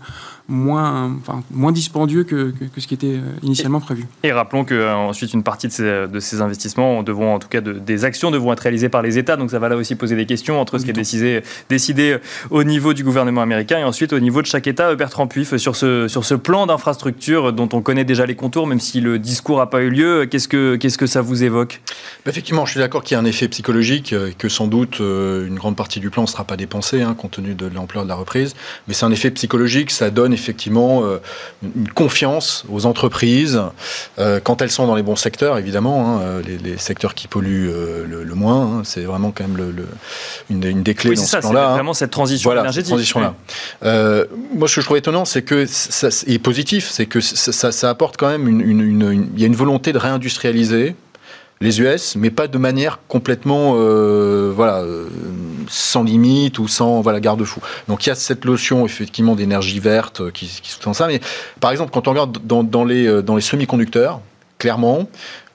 moins enfin, moins dispendieux que, que, ce qui était euh, initialement prévu.
Et rappelons qu'ensuite, euh, une partie de ces, de ces, investissements devront, en tout cas, de, des actions devront être réalisées par les États. Donc ça va là aussi poser des questions entre ce qui est décidé, décidé euh, au niveau du gouvernement américain et ensuite au niveau de chaque État. Bertrand Puif, sur ce, sur ce plan d'infrastructure dont on connaît déjà les contours, même si le discours n'a pas eu lieu, qu'est-ce que, qu'est-ce que ça vous évoque?
Bah, Effectivement, je suis d'accord qu'il y a un effet psychologique, que sans doute une grande partie du plan ne sera pas dépensée, hein, compte tenu de l'ampleur de la reprise. Mais c'est un effet psychologique, ça donne effectivement une confiance aux entreprises euh, quand elles sont dans les bons secteurs, évidemment, hein, euh, les, secteurs qui polluent euh, le, moins. Hein, c'est vraiment quand même le, une, des clés dans ce plan-là.
Hein. vraiment cette transition voilà, énergétique.
transition-là. moi, ce que je trouve étonnant, c'est que ça, est positif, c'est que ça, ça, apporte quand même une, une, il y a une volonté de réindustrialiser les US, mais pas de manière complètement euh, voilà, euh, sans limite ou sans voilà, garde-fou. Donc il y a cette notion effectivement d'énergie verte qui, qui sous-tend ça. Mais par exemple, quand on regarde dans, dans les, euh, dans les semi-conducteurs, clairement.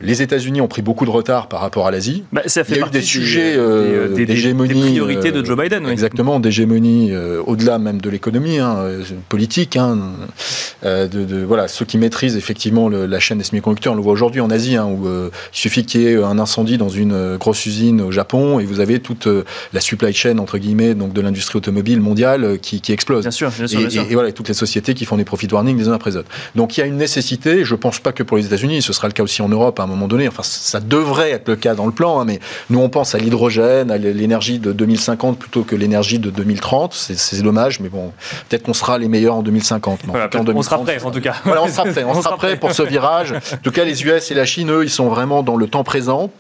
Les États-Unis ont pris beaucoup de retard par rapport à l'Asie.
Bah, ça fait
Il y a eu des sujets
des,
euh,
des- des- priorités de
euh,
Joe Biden. oui.
Exactement, d'hégémonie euh, au-delà même de l'économie hein, euh, politique. hein, euh, de, de- voilà, ceux qui maîtrisent effectivement le- la chaîne des semi-conducteurs, on le voit aujourd'hui en Asie, hein, où euh, il suffit qu'il y ait un incendie dans une euh, grosse usine au Japon et vous avez toute euh, la supply chain entre guillemets donc de l'industrie automobile mondiale euh, qui, qui explose.
Bien sûr, bien sûr,
Et,
bien sûr.
et- et voilà, et toutes les sociétés qui font des profit warnings les uns après les autres. Donc il y a une nécessité, je pense pas que pour les États-Unis, ce sera le cas aussi en Europe moment donné. Enfin, ça devrait être le cas dans le plan, hein, mais nous on pense à l'hydrogène, à l'énergie de 2050 plutôt que l'énergie de 2030. C'est- dommage, mais bon, peut-être qu'on sera les meilleurs en 2050. mais en
Voilà,
tout cas, en
on sera
2030,
prêt en tout cas.
voilà, on sera prêt, on, sera prêt pour ce virage. En tout cas, les US et la Chine, eux, ils sont vraiment dans le temps présent.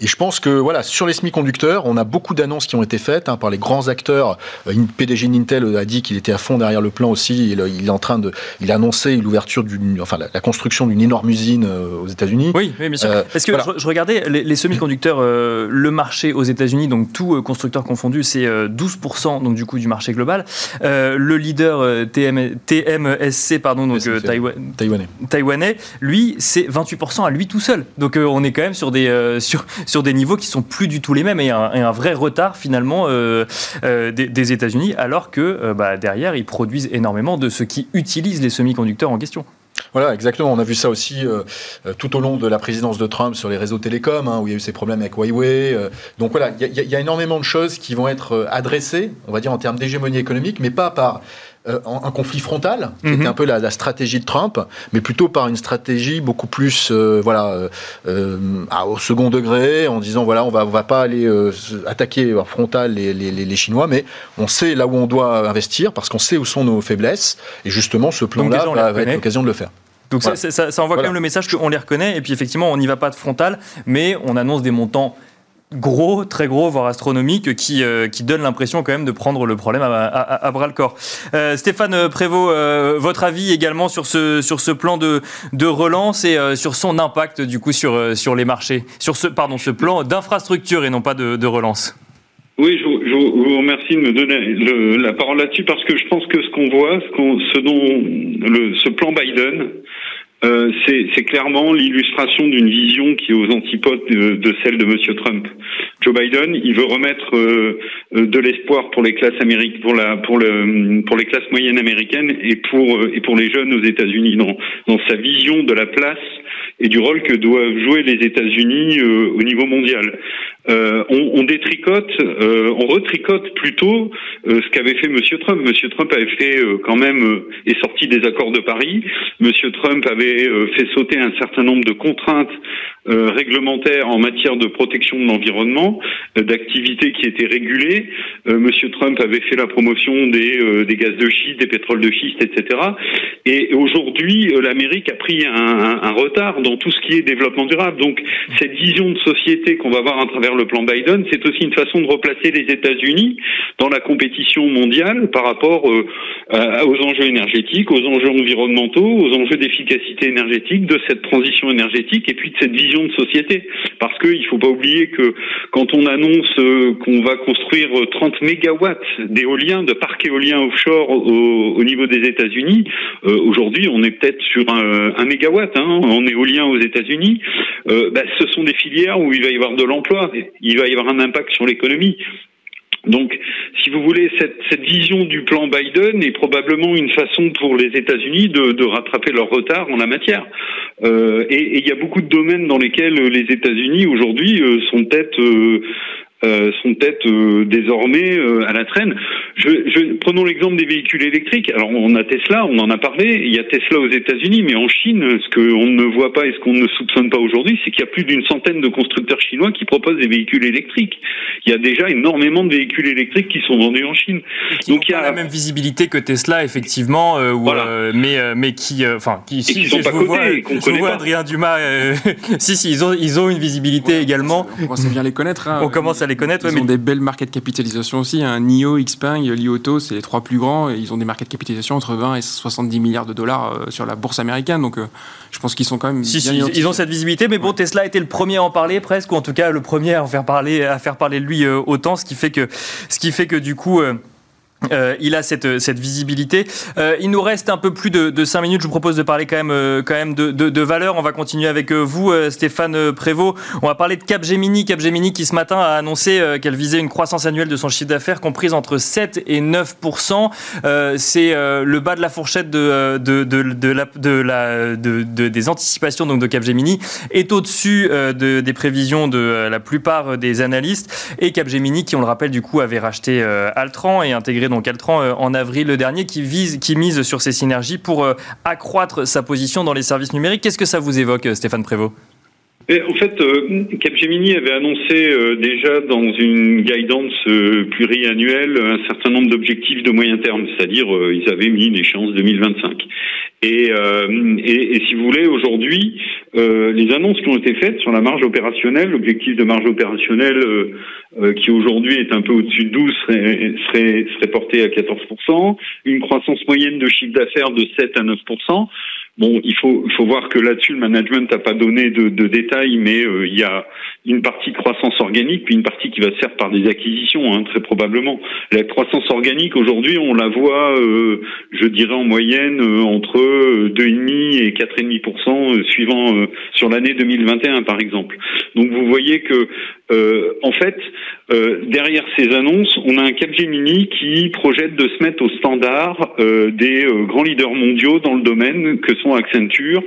Et je pense que voilà, sur les semi-conducteurs, on a beaucoup d'annonces qui ont été faites hein, par les grands acteurs. Euh, Une PDG Intel a dit qu'il était à fond derrière le plan aussi. Il, il est en train de, il a annoncé l'ouverture d'une, enfin la, la construction d'une énorme usine euh, aux États-Unis.
Oui, oui, bien sûr.
Euh,
Parce que
voilà.
je, je regardais les, les semi-conducteurs, euh, le marché aux États-Unis, donc tout euh, constructeur confondu, c'est euh, 12% donc du coup du marché global. Euh, le leader euh, TM, TMSC, pardon, donc euh. Taïwan-
Taïwanais.
taïwanais, lui, c'est 28% à lui tout seul. Donc euh, on est quand même sur des, euh, sur, sur des niveaux qui sont plus du tout les mêmes et un, vrai retard finalement euh, euh, des, des États-Unis, alors que euh, bah, derrière ils produisent énormément de ceux qui utilisent les semi-conducteurs en question.
Voilà, exactement. On a vu ça aussi tout au long de la présidence de Trump sur les réseaux télécoms, hein, où il y a eu ces problèmes avec Huawei. donc voilà, il y, a- énormément de choses qui vont être adressées, on va dire en termes d'hégémonie économique, mais pas par euh, un conflit frontal, qui
Mhm.
était un peu la, la stratégie de Trump, mais plutôt par une stratégie beaucoup plus, euh, voilà, euh, à- au second degré, en disant voilà, on va, on va pas aller attaquer en frontal les, les- Chinois, mais on sait là où on doit investir parce qu'on sait où sont nos faiblesses, et justement ce plan-là va, va être l'occasion de le faire.
Donc
Voilà.
ça, ça- ça envoie
Voilà.
quand même le message qu'on les reconnaît et puis effectivement on n'y va pas de frontal, mais on annonce des montants gros, très gros, voire astronomiques, qui, euh, qui donnent l'impression quand même de prendre le problème à, à- à bras le corps. Euh, Stéphane Prévost, euh, votre avis également sur ce, sur ce plan de, de relance et euh, sur son impact du coup sur, euh, sur les marchés, sur ce, pardon, ce plan d'infrastructure et non pas de, de relance?
Oui, je, vous- je vous remercie de me donner le- la parole là-dessus parce que je pense que ce qu'on voit, ce, qu'on- ce dont le, ce plan Biden, euh, c'est clairement l'illustration d'une vision qui est aux antipodes de, celle de Monsieur Trump. Joe Biden, il veut remettre euh, de l'espoir pour les classes américaines, pour les classes moyennes américaines et pour euh, les jeunes aux États-Unis dans dans sa vision de la place et du rôle que doivent jouer les États-Unis au niveau mondial. Euh, on, on détricote, euh, on retricote plutôt euh, ce qu'avait fait Monsieur Trump. Monsieur Trump avait fait quand même est sorti des accords de Paris. Monsieur Trump avait fait sauter un certain nombre de contraintes réglementaires en matière de protection de l'environnement, d'activités qui étaient régulées. Monsieur Trump avait fait la promotion des, gaz de schiste, des pétroles de schiste, etc. Et aujourd'hui, l'Amérique a pris un, retard dans tout ce qui est développement durable. Donc, cette vision de société qu'on va voir à travers le plan Biden, c'est aussi une façon de replacer les États-Unis dans la compétition mondiale par rapport euh, aux enjeux énergétiques, aux enjeux environnementaux, aux enjeux d'efficacité énergétique, de cette transition énergétique et puis de cette vision de société. Parce qu'il ne faut pas oublier que quand on annonce euh, qu'on va construire euh, 30 mégawatts d'éolien, de parcs éoliens offshore au, au niveau des États-Unis, euh, aujourd'hui on est peut-être sur un, mégawatt hein, en éolien aux États-Unis. Euh, bah, ce sont des filières où il va y avoir de l'emploi, il va y avoir un impact sur l'économie. Donc, si vous voulez, cette, vision du plan Biden est probablement une façon pour les États-Unis de, rattraper leur retard en la matière. Euh, et et il y a beaucoup de domaines dans lesquels les États-Unis aujourd'hui euh, sont peut-être euh, euh, sont peut-être euh, désormais euh, à la traîne. Je, je, prenons l'exemple des véhicules électriques. Alors on a Tesla, on en a parlé. Il y a Tesla aux États-Unis, mais en Chine, ce qu'on ne voit pas et ce qu'on ne soupçonne pas aujourd'hui, c'est qu'il y a plus d'une centaine de constructeurs chinois qui proposent des véhicules électriques. Il y a déjà énormément de véhicules électriques qui sont vendus en Chine.
qui
Donc, il y
pas
a-
la même visibilité que Tesla, effectivement, euh, ou,
Voilà.
euh, mais, mais qui, euh, enfin, qui, si,
qui sont
je
pas
vous vois,
qu'on
je vois
pas.
Adrien Dumas, euh, si, si, ils ont, ils ont une visibilité également.
On commence à bien les connaître. hein.
On commence à les connaître,
Ils
ouais,
ont
mais
des belles market capitalisation aussi. Hein. NIO, Xpeng, Li Auto, c'est les trois plus grands. Et ils ont des market capitalisation entre 20 et 70 milliards de dollars euh, sur la bourse américaine. Donc euh, je pense qu'ils sont quand même
Si,
bien
si, ils- ont cette visibilité, mais bon, Tesla a été le premier à en parler presque, ou en tout cas le premier à en faire parler, à faire parler de lui euh, autant, ce qui fait que, ce qui fait que du coup. euh, euh, il a cette, cette visibilité. Euh, il nous reste un peu plus de, de 5 minutes. Je vous propose de parler quand même, euh, quand même de, de, de valeur. On va continuer avec euh, vous, euh, Stéphane Prévost. On va parler de Capgemini. Capgemini qui ce matin a annoncé qu'elle visait une croissance annuelle de son chiffre d'affaires comprise entre 7 et 9% C'est le bas de la fourchette de, la, la, de, de, des anticipations donc de Capgemini est au-dessus de, des prévisions de la plupart des analystes. Et Capgemini, qui on le rappelle du coup avait racheté Altran et intégré donc Altran euh, en avril dernier, qui, qui mise sur ces synergies pour euh, accroître sa position dans les services numériques. Qu'est-ce que ça vous évoque, euh, Stéphane Prévost?
En fait, Capgemini avait annoncé déjà dans une guidance pluriannuelle un certain nombre d'objectifs de moyen terme, c'est-à-dire ils avaient mis une échéance 2025. Et, et, et si vous voulez, aujourd'hui, les annonces qui ont été faites sur la marge opérationnelle, l'objectif de marge opérationnelle euh, qui aujourd'hui est un peu au-dessus de 12, serait, serait, serait porté à 14%, une croissance moyenne de chiffre d'affaires de 7 à 9%. Bon, il faut, faut voir que là-dessus, le management n'a pas donné de, de détails, mais euh, il y a une partie croissance organique, puis une partie qui va se faire par des acquisitions, hein, très probablement. La croissance organique, aujourd'hui, on la voit, euh, je dirais en moyenne, euh, entre 2,5 et 4,5%, suivant sur l'année 2021, par exemple. Donc vous voyez que, en fait, derrière ces annonces, on a un Capgemini qui projette de se mettre au standard des grands leaders mondiaux dans le domaine que sont Accenture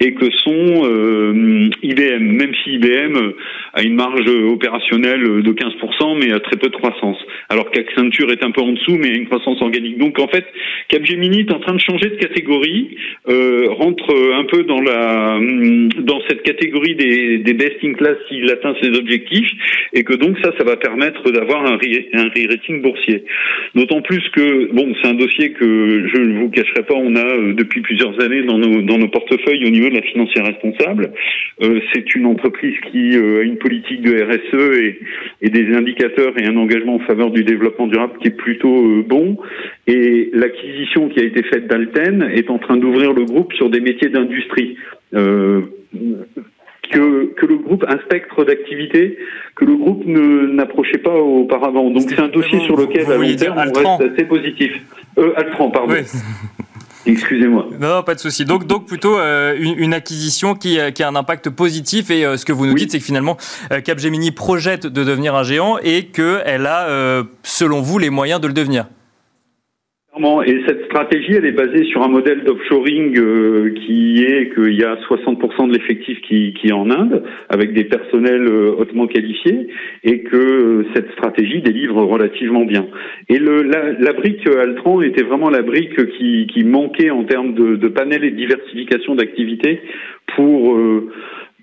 et que sont euh, IBM, même si IBM a une marge opérationnelle de 15%, mais a très peu de croissance. Alors qu'Accenture est un peu en dessous, mais a une croissance organique. Donc en fait, Capgemini est en train de changer de catégorie, euh, rentre un peu dans la dans cette catégorie des, des best in class s'il atteint ses objectifs, et que donc ça, ça va permettre d'avoir un, re-rating boursier. D'autant plus que bon, c'est un dossier que je ne vous cacherai pas, on a euh, depuis plusieurs années dans nos, portefeuilles au niveau de la financière responsable. Euh, c'est une entreprise qui euh, a une politique de RSE et, des indicateurs et un engagement en faveur du développement durable qui est plutôt bon. Et l'acquisition qui a été faite d'Alten est en train d'ouvrir le groupe sur des métiers d'industrie. Que, que, le groupe, un spectre d'activité que le groupe n'approchait pas auparavant. Donc c'est un dossier sur lequel à long terme on reste assez positif. Euh, Altran, pardon. Oui. Excusez-moi.
Non, pas de souci. Donc, donc plutôt euh, une, une, acquisition qui, euh, qui, a un impact positif. Et euh, ce que vous nous oui. dites, c'est que finalement, euh, Capgemini projette de devenir un géant et qu'elle a, selon vous, les moyens de le devenir.
Et cette stratégie, elle est basée sur un modèle d'offshoring euh, qui est qu'il y a 60% de l'effectif qui, qui, est en Inde, avec des personnels euh, hautement qualifiés, et que euh, cette stratégie délivre relativement bien. Et le, la, la, brique Altran était vraiment la brique qui, qui manquait en termes de, de panel et de diversification d'activités pour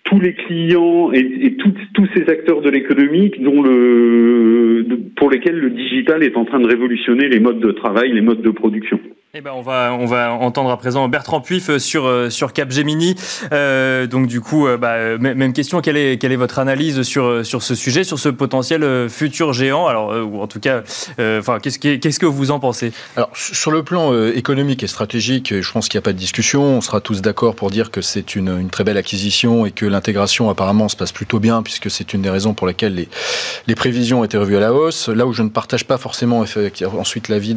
tous les clients et, tous ces acteurs de l'économie dont le pour lesquels le digital est en train de révolutionner les modes de travail, les modes de production.
Eh ben on va entendre à présent Bertrand Puif sur sur Capgemini. Euh, donc du coup, euh, bah, même question. Quelle est votre analyse sur ce sujet, sur ce potentiel euh, futur géant? Alors ou en tout cas, qu'est-ce que vous en pensez?
Alors sur le plan économique et stratégique, je pense qu'il n'y a pas de discussion. On sera tous d'accord pour dire que c'est une très belle acquisition et que l'intégration apparemment se passe plutôt bien puisque c'est une des raisons pour lesquelles les les prévisions ont été revues à la hausse. Là où je ne partage pas forcément ensuite l'avis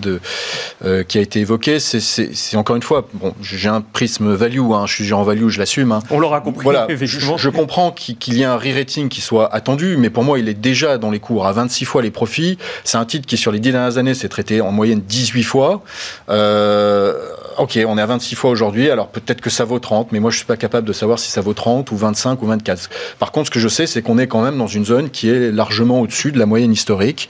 qui a été évoqué c'est encore une fois, bon, j'ai un prisme value, hein, je suis en value, je l'assume. Hein.
On l'aura compris,
voilà, effectivement. Je, je comprends qu'il y ait un re-rating qui soit attendu, mais pour moi, il est déjà dans les cours à 26 fois les profits. C'est un titre qui, sur les 10 dernières années, s'est traité en moyenne 18 fois. Euh, ok, on est à 26 fois aujourd'hui, alors peut-être que ça vaut 30, mais moi, je suis pas capable de savoir si ça vaut 30 ou 25 ou 24. Par contre, ce que je sais, c'est qu'on est quand même dans une zone qui est largement au-dessus de la moyenne historique.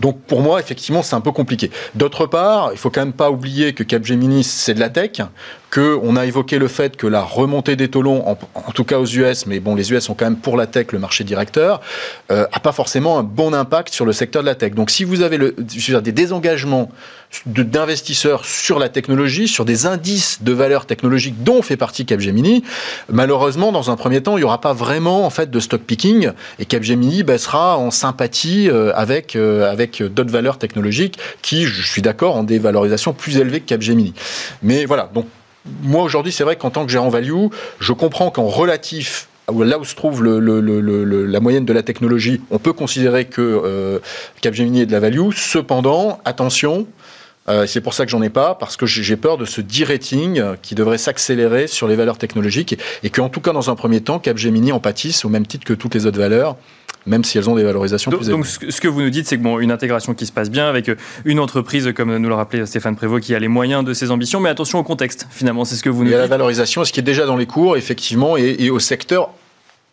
Donc, pour moi, effectivement, c'est un peu compliqué. D'autre part, il faut quand même pas oublier que Capgemini, c'est de la tech, qu'on a évoqué le fait que la remontée des taux longs, en, tout cas aux US, mais bon, les US sont quand même pour la tech le marché directeur, euh, a pas forcément un bon impact sur le secteur de la tech. Donc si vous avez des désengagements d'investisseurs sur la technologie, sur des indices de valeur technologique dont fait partie Capgemini, malheureusement, dans un premier temps, il n'y aura pas vraiment en fait de stock picking et Capgemini bah, sera en sympathie euh, avec, euh, avec d'autres valeurs technologiques qui, je suis d'accord, ont des valorisations plus élevées que Capgemini. Mais voilà, donc moi aujourd'hui, c'est vrai qu'en tant que gérant value, je comprends qu'en relatif là où se trouve la moyenne de la technologie, on peut considérer que euh, Capgemini est de la value. Cependant, attention, Euh, c'est pour ça que j'en ai pas, parce que j'ai peur de ce de-rating qui devrait s'accélérer sur les valeurs technologiques et, et qu'en tout cas, dans un premier temps, Capgemini en pâtisse au même titre que toutes les autres valeurs même si elles ont des valorisations
donc,
plus élevées.
Donc, ce que vous nous dites, c'est que bon, une intégration qui se passe bien avec une entreprise, comme nous le rappelait Stéphane Prévost, qui a les moyens de ses ambitions, mais attention au contexte, finalement, c'est ce que vous nous
dites.
Il y a
la valorisation, ce qui est déjà dans les cours, effectivement, et, et au secteur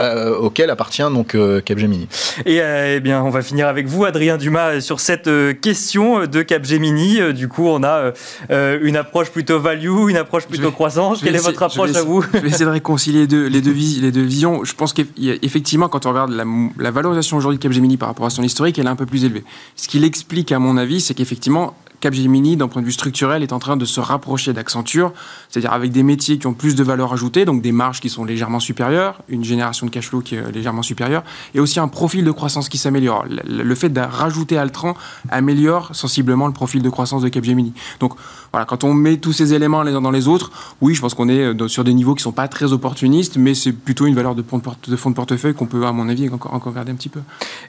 euh, auquel appartient donc euh, Capgemini.
Et euh, eh bien, on va finir avec vous, Adrien Dumas, sur cette euh, question de Capgemini. Euh, du coup, on a une approche plutôt value, une approche plutôt vais, croissance. Quelle
essayer,
est votre approche
essayer,
à vous
Je vais essayer de réconcilier les deux, les deux, les deux visions. Je pense qu'effectivement, quand on regarde la, la valorisation aujourd'hui de Capgemini par rapport à son historique, elle est un peu plus élevée. Ce qui l'explique, à mon avis, c'est qu'effectivement, Capgemini, d'un point de vue structurel, est en train de se rapprocher d'Accenture, c'est-à-dire avec des métiers qui ont plus de valeur ajoutée, donc des marges qui sont légèrement supérieures, une génération de cash flow qui est légèrement supérieure, et aussi un profil de croissance qui s'améliore. Le fait de rajouter Altran améliore sensiblement le profil de croissance de Capgemini. Donc voilà, quand on met tous ces éléments les uns dans les autres, oui, je pense qu'on est sur des niveaux qui ne sont pas très opportunistes, mais c'est plutôt une valeur de fonds de, portefeuille qu'on peut, à mon avis, encore, encore garder un petit peu.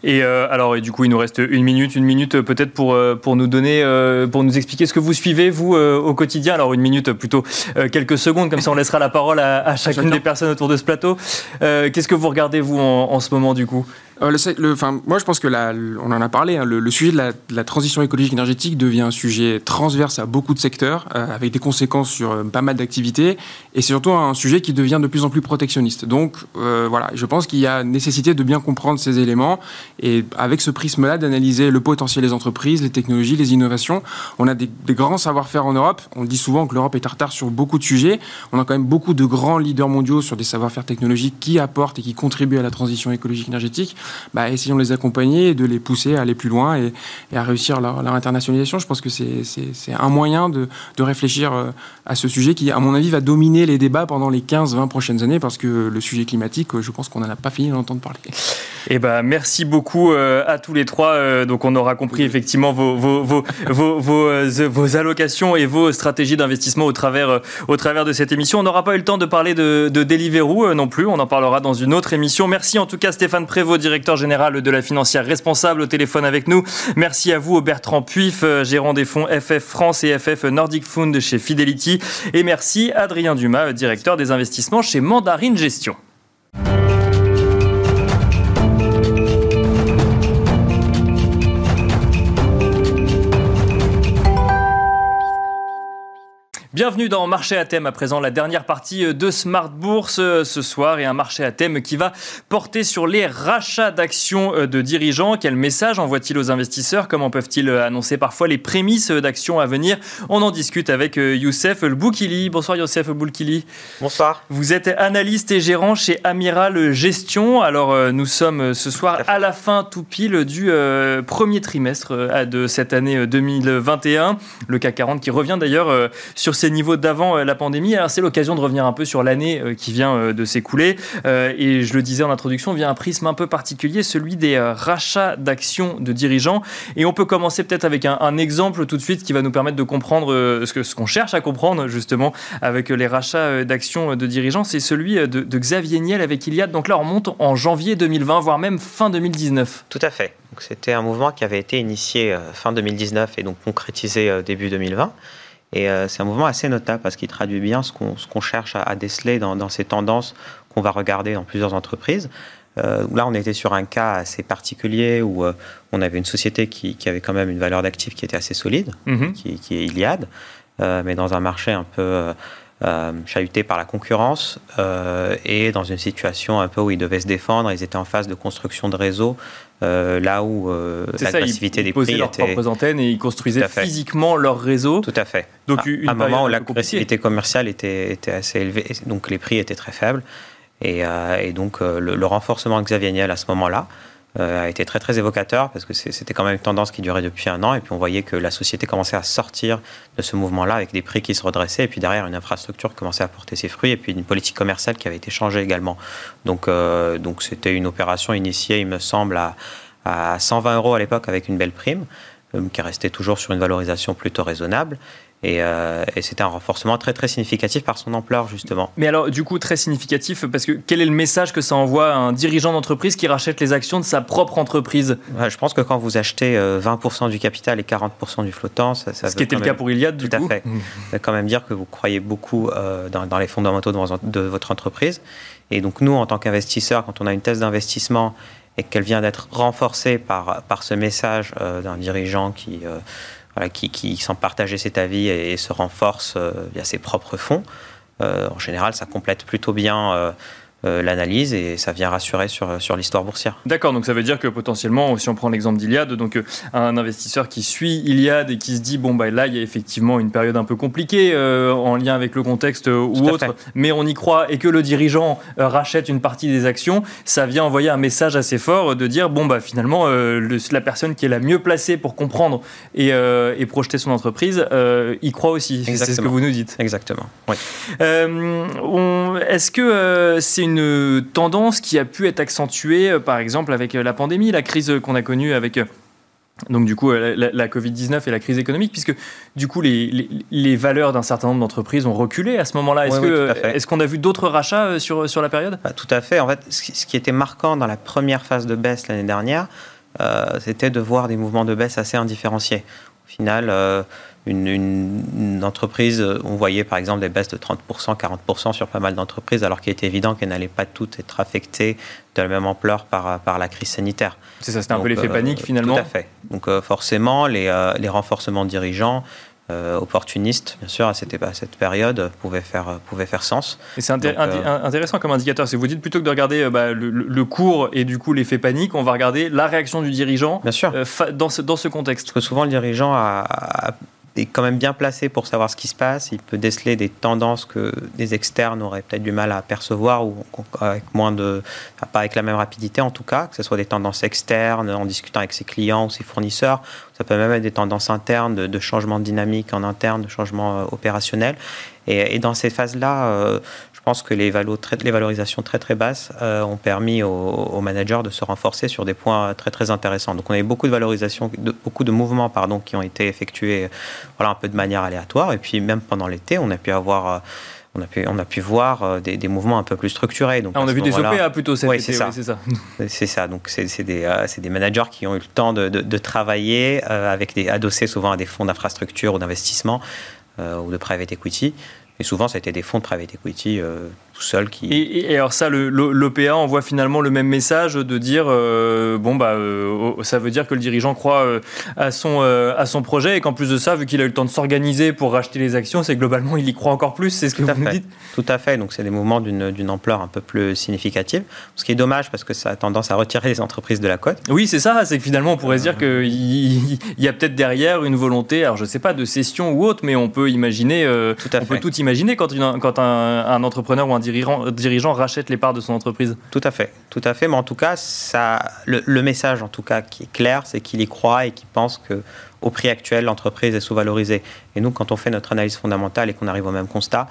Et euh, alors, et du coup, il nous reste une minute, une minute peut-être pour, pour nous donner, euh, pour nous expliquer ce que vous suivez, vous, euh, au quotidien. Alors, une minute, plutôt euh, quelques secondes, comme ça on laissera la parole à, à chacune Chacun. des personnes autour de ce plateau. Euh, Qu'est-ce que vous regardez, vous, en, en ce moment, du coup?
Euh, le, le, moi, je pense que la, on en a parlé. Hein, le, sujet de la, transition écologique énergétique devient un sujet transverse à beaucoup de secteurs, euh, avec des conséquences sur euh, pas mal d'activités, et c'est surtout un sujet qui devient de plus en plus protectionniste. Donc, euh, voilà, je pense qu'il y a nécessité de bien comprendre ces éléments et avec ce prisme-là d'analyser le potentiel des entreprises, les technologies, les innovations. On a des, des grands savoir-faire en Europe. On dit souvent que l'Europe est en retard sur beaucoup de sujets. On a quand même beaucoup de grands leaders mondiaux sur des savoir-faire technologiques qui apportent et qui contribuent à la transition écologique énergétique bah, essayons de les accompagner et de les pousser à aller plus loin et, et à réussir leur, leur, internationalisation. Je pense que c'est un moyen de, de, réfléchir euh, à ce sujet qui, à mon avis, va dominer les débats pendant les 15-20 prochaines années parce que le sujet climatique, je pense qu'on n'en a pas fini d'entendre parler.
Eh ben, merci beaucoup euh, à tous les trois. Euh, donc, on aura compris effectivement vos, vos, vos, vos, vos, euh, allocations et vos stratégies d'investissement au travers, euh, au travers de cette émission. On n'aura pas eu le temps de parler de, de Deliveroo euh, non plus. On en parlera dans une autre émission. Merci en tout cas Stéphane Prévost, directeur général de la financière responsable au téléphone avec nous. Merci à vous, Bertrand Puif, gérant des fonds FF France et FF Nordic Fund chez Fidelity. Et merci Adrien Dumas, directeur des investissements chez Mandarine Gestion. Bienvenue dans Marché à thème, à présent la dernière partie de Smart Bourse ce soir et un marché à thème qui va porter sur les rachats d'actions de dirigeants. Quel message envoie-t-il aux investisseurs? Comment peuvent-ils annoncer parfois les prémices d'actions à venir? On en discute avec Youssef Boukili. Bonsoir Youssef Boukili.
Bonsoir.
Vous êtes analyste et gérant chez Amiral Gestion. Alors nous sommes ce soir à la fin tout pile du euh, premier trimestre euh, de cette année 2021. Le CAC 40 qui revient d'ailleurs euh, sur ces niveaux d'avant la pandémie. Alors c'est l'occasion de revenir un peu sur l'année qui vient de s'écouler. Et je le disais en introduction, vient un prisme un peu particulier, celui des rachats d'actions de dirigeants. Et on peut commencer peut-être avec un, exemple tout de suite qui va nous permettre de comprendre ce qu'on cherche à comprendre justement avec les rachats d'actions de dirigeants. C'est celui de, de, Xavier Niel avec Iliad. Donc là, on remonte en janvier 2020, voire même fin 2019.
Tout à fait. C'était un mouvement qui avait été initié fin 2019 et donc concrétisé début 2020. Et euh, c'est un mouvement assez notable parce qu'il traduit bien ce qu'on qu cherche à, à déceler dans, dans, ces tendances qu'on va regarder dans plusieurs entreprises. Euh, là, on était sur un cas assez particulier où euh, on avait une société qui, qui, avait quand même une valeur d'actif qui était assez solide, qui, qui, est Iliad, mais dans un marché un peu chahuté par la concurrence et dans une situation un peu où ils devaient se défendre. Ils étaient en phase de construction de réseau euh, là où euh, l'agressivité des prix
leurs
était...
propres antennes et ils construisaient physiquement leur réseau.
Tout à fait. Donc à, un moment où l'agressivité commerciale était, était, assez élevée, donc les prix étaient très faibles. Et, euh, et donc le, le, renforcement de Xavier Niel à ce moment-là euh, a été très très évocateur parce que c'était quand même une tendance qui durait depuis un an et puis on voyait que la société commençait à sortir de ce mouvement-là avec des prix qui se redressaient et puis derrière une infrastructure commençait à porter ses fruits et puis une politique commerciale qui avait été changée également. Donc euh, donc c'était une opération initiée, il me semble, à, à 120 euros à l'époque avec une belle prime euh, qui restait toujours sur une valorisation plutôt raisonnable. Euh, et, c'était un renforcement très très significatif par son ampleur justement.
Mais alors du coup très significatif parce que quel est le message que ça envoie à un dirigeant d'entreprise qui rachète les actions de sa propre entreprise
Je pense que quand vous achetez 20% du capital et 40% du flottant, ça,
ce qui était le cas pour Iliad du
tout
coup.
à fait. Mmh. Ça veut quand même dire que vous croyez beaucoup dans, dans, les fondamentaux de, de votre entreprise. Et donc nous en tant qu'investisseurs, quand on a une thèse d'investissement et qu'elle vient d'être renforcée par, par ce message euh, d'un dirigeant qui, euh, voilà, qui, qui semble partager cet avis et, se renforce euh, via ses propres fonds. en général, ça complète plutôt bien euh, l'analyse et ça vient rassurer sur, sur l'histoire boursière.
D'accord, donc ça veut dire que potentiellement, si on prend l'exemple d'Iliade, donc euh, un investisseur qui suit Iliade et qui se dit bon bah là il y a effectivement une période un peu compliquée euh, en lien avec le contexte ou autre, mais on y croit et que le dirigeant rachète une partie des actions, ça vient envoyer un message assez fort de dire bon bah finalement la personne qui est la mieux placée pour comprendre et, et projeter son entreprise y croit aussi. C'est ce que vous nous dites.
Exactement. Oui.
Est-ce que c'est une une tendance qui a pu être accentuée, euh, par exemple, avec euh, la pandémie, la crise qu'on a connue avec euh, donc du coup la, Covid-19 et la crise économique, puisque du coup les, les, valeurs d'un certain nombre d'entreprises ont reculé à ce moment-là. Est-ce qu'on a vu d'autres rachats sur, sur la période?
Bah, Tout à fait. En fait, ce qui était marquant dans la première phase de baisse l'année dernière, c'était de voir des mouvements de baisse assez indifférenciés. Au final, une, entreprise, on voyait par exemple des baisses de 30%, 40% sur pas mal d'entreprises, alors qu'il était évident qu'elles n'allaient pas toutes être affectées de la même ampleur par, par la crise sanitaire.
C'est ça, c'était un peu l'effet panique euh, finalement
Tout à fait. Donc euh, forcément, les, euh, les renforcements dirigeants, opportunistes, bien sûr, à cette, à cette période, pouvaient faire, pouvaient faire sens.
Et c'est intéressant comme indicateur. Si vous dites plutôt que de regarder bah, le, cours et du coup l'effet panique, on va regarder la réaction du dirigeant
bien sûr.
dans, ce, dans ce contexte.
Parce que souvent, le dirigeant a est quand même bien placé pour savoir ce qui se passe. Il peut déceler des tendances que des externes auraient peut-être du mal à percevoir ou avec moins de, pas avec la même rapidité en tout cas, que ce soit des tendances externes en discutant avec ses clients ou ses fournisseurs. Ça peut même être des tendances internes de, changement de dynamique en interne, de changement euh, opérationnel. Et, dans ces phases-là, euh, pense que les, les valorisations très très basses euh, ont permis aux, managers de se renforcer sur des points très très intéressants. Donc on a eu beaucoup de valorisations, beaucoup de mouvements pardon, qui ont été effectués voilà, un peu de manière aléatoire. Et puis même pendant l'été, on a pu avoir... Euh, on a pu, on a pu voir euh, des, mouvements un peu plus structurés. Donc
ah, on a vu des OPA plutôt cet
oui,
été,
c'est ça. c'est ça. Donc c'est des, des, managers qui ont eu le temps de, de, travailler avec des adossés souvent à des fonds d'infrastructure ou d'investissement ou de private equity. Et souvent, été des fonds de private equity euh, tout seuls qui.
Et, alors, ça, l'OPA envoie finalement le même message de dire euh, bon, bah, euh, ça veut dire que le dirigeant croit à, son, à son projet et qu'en plus de ça, vu qu'il a eu le temps de s'organiser pour racheter les actions, c'est globalement, il y croit encore plus. C'est ce que vous
me
dites
Tout à fait. Donc, c'est des mouvements d'une ampleur un peu plus significative. Ce qui est dommage parce que ça a tendance à retirer les entreprises de la cote.
Oui, c'est ça. C'est que finalement, on pourrait se dire qu'il y, y, a peut-être derrière une volonté, alors je sais pas, de cession ou autre, mais on peut imaginer,
tout à
on
fait.
peut tout imaginer quand, quand un, entrepreneur ou un dirigeant, dirigeant, rachète les parts de son entreprise
Tout à fait, tout à fait. Mais en tout cas, ça, le, message en tout cas qui est clair, c'est qu'il y croit et qu'il pense que au prix actuel, l'entreprise est sous-valorisée. Et nous, quand on fait notre analyse fondamentale et qu'on arrive au même constat,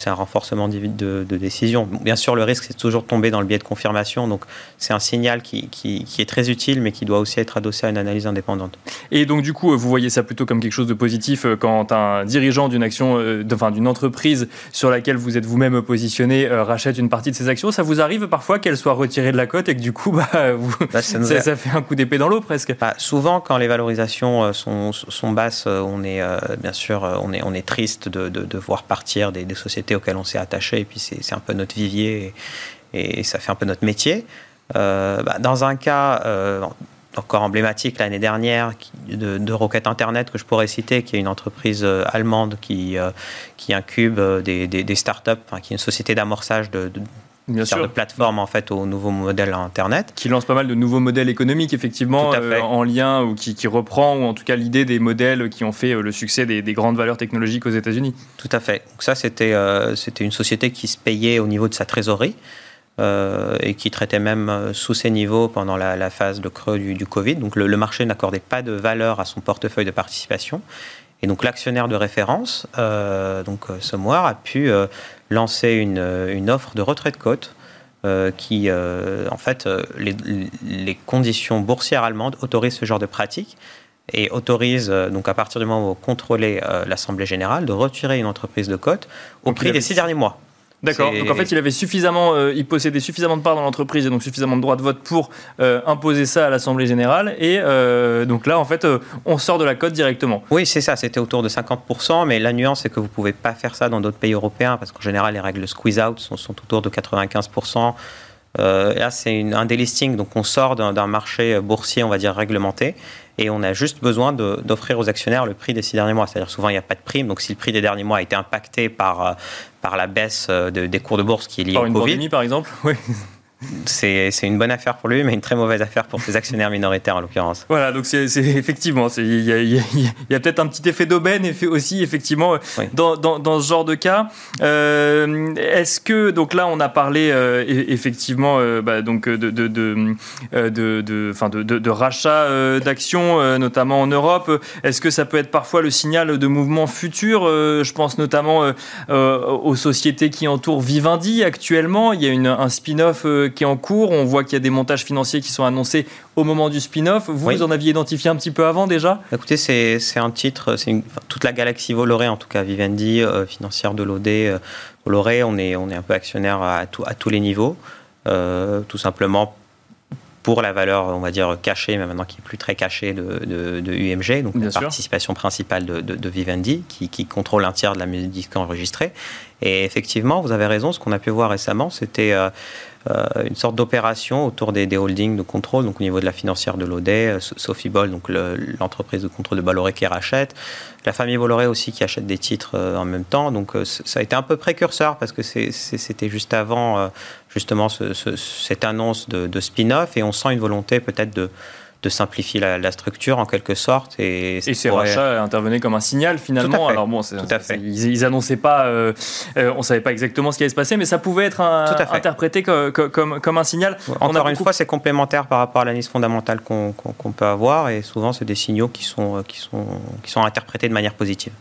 c'est un renforcement de, de, décision. Bien sûr, le risque, c'est toujours de tomber dans le biais de confirmation. Donc, c'est un signal qui, qui, est très utile, mais qui doit aussi être adossé à une analyse indépendante.
Et donc, du coup, vous voyez ça plutôt comme quelque chose de positif euh, quand un dirigeant d'une action, euh, enfin, d'une entreprise sur laquelle vous êtes vous-même positionné euh, rachète une partie de ses actions. Ça vous arrive parfois qu'elle soit retirée de la cote et que du coup, bah, bah, ça, ça, fait un coup d'épée dans l'eau presque.
Bah, souvent, quand les valorisations sont, sont basses, on est bien sûr, on est, on est triste de, de, voir partir des, des sociétés auxquels on s'est attaché, et puis c'est un peu notre vivier, et, ça fait un peu notre métier. Euh, bah, dans un cas euh, encore emblématique l'année dernière de, de, Rocket Internet que je pourrais citer, qui est une entreprise euh, allemande qui, qui incube des, des, startups, qui est une société d'amorçage de, Bien sûr. de plateforme en fait au nouveau modèle Internet.
Qui lance pas mal de nouveaux modèles économiques effectivement euh, en lien ou qui, reprend ou en tout cas l'idée des modèles qui ont fait euh, le succès des, grandes valeurs technologiques aux États-Unis.
Tout à fait. Donc ça c'était euh, c'était une société qui se payait au niveau de sa trésorerie. et qui traitait même sous ces niveaux pendant la, phase de creux du, Covid. Donc le, le marché n'accordait pas de valeur à son portefeuille de participation. Et donc l'actionnaire de référence, euh, donc Somewhere, a pu lancer une, une, offre de retrait de cote euh, qui, euh, en fait, euh, les, les, conditions boursières allemandes autorisent ce genre de pratique. et autorise, donc à partir du moment où vous contrôlez l'Assemblée générale, de retirer une entreprise de cote au prix des six derniers mois.
D'accord. Donc en fait, il avait suffisamment, euh, il possédait suffisamment de parts dans l'entreprise et donc suffisamment de droits de vote pour euh, imposer ça à l'Assemblée générale. Et euh, donc là, en fait, on sort de la cote directement.
Oui, c'est ça. C'était autour de 50%, mais la nuance, c'est que vous pouvez pas faire ça dans d'autres pays européens parce qu'en général, les règles de squeeze out sont, sont autour de 95%. là, c'est un délisting, donc on sort d'un marché boursier, on va dire réglementé, et on a juste besoin d'offrir aux actionnaires le prix des six derniers mois. C'est-à-dire souvent il n'y a pas de prime, donc si le prix des derniers mois a été impacté par, par la baisse des cours de bourse qui est liée
par
au
une
Covid.
Pandémie, par exemple, oui
c'est une bonne affaire pour lui, mais une très mauvaise affaire pour ses actionnaires minoritaires en l'occurrence.
Voilà, donc c'est effectivement, il y a, peut-être un petit effet d'aubaine aussi, effectivement, dans, dans, ce genre de cas. Euh, Est-ce que, donc là, on a parlé euh, effectivement euh, bah, donc de, de, de, de, de, de rachat d'actions, notamment en Europe. Est-ce que ça peut être parfois le signal de mouvements futurs Je pense notamment aux sociétés qui entourent Vivendi actuellement. Il y a une, un spin-off qui est en cours. On voit qu'il y a des montages financiers qui sont annoncés au moment du spin-off. Vous, vous en aviez identifié un petit peu avant déjà?
Écoutez, c'est un titre, c'est toute la galaxie Voloré, en tout cas Vivendi, euh, financière de l'OD. Euh, Voloré, on est, on est un peu actionnaire à, à tous les niveaux, euh, tout simplement pour la valeur, on va dire, cachée, mais maintenant qui est plus très cachée de, de, UMG, donc la participation principale de, de Vivendi, qui, qui, contrôle un tiers de la musique enregistrée. Et effectivement, vous avez raison, ce qu'on a pu voir récemment, c'était euh, une sorte d'opération autour des, holdings de contrôle, donc au niveau de la financière de l'ODE, euh, Sophie Boll, donc l'entreprise de contrôle de Bolloré qui rachète, la famille Bolloré aussi qui achète des titres euh, en même temps. Donc ça a été un peu précurseur parce que c'était juste avant justement cette annonce de, de spin-off et on sent une volonté peut-être de de simplifier la, structure en quelque sorte.
Et, et ces rachats intervenaient comme un signal finalement.
Alors bon, Tout à fait.
Ils, ils, annonçaient pas, euh, euh, on savait pas exactement ce qui allait se passer, mais ça pouvait être interprété comme, comme, comme, un signal.
Encore une fois, c'est complémentaire par rapport à l'analyse fondamentale qu'on peut avoir, et souvent c'est des signaux qui sont, qui, sont, qui sont interprétés de manière positive.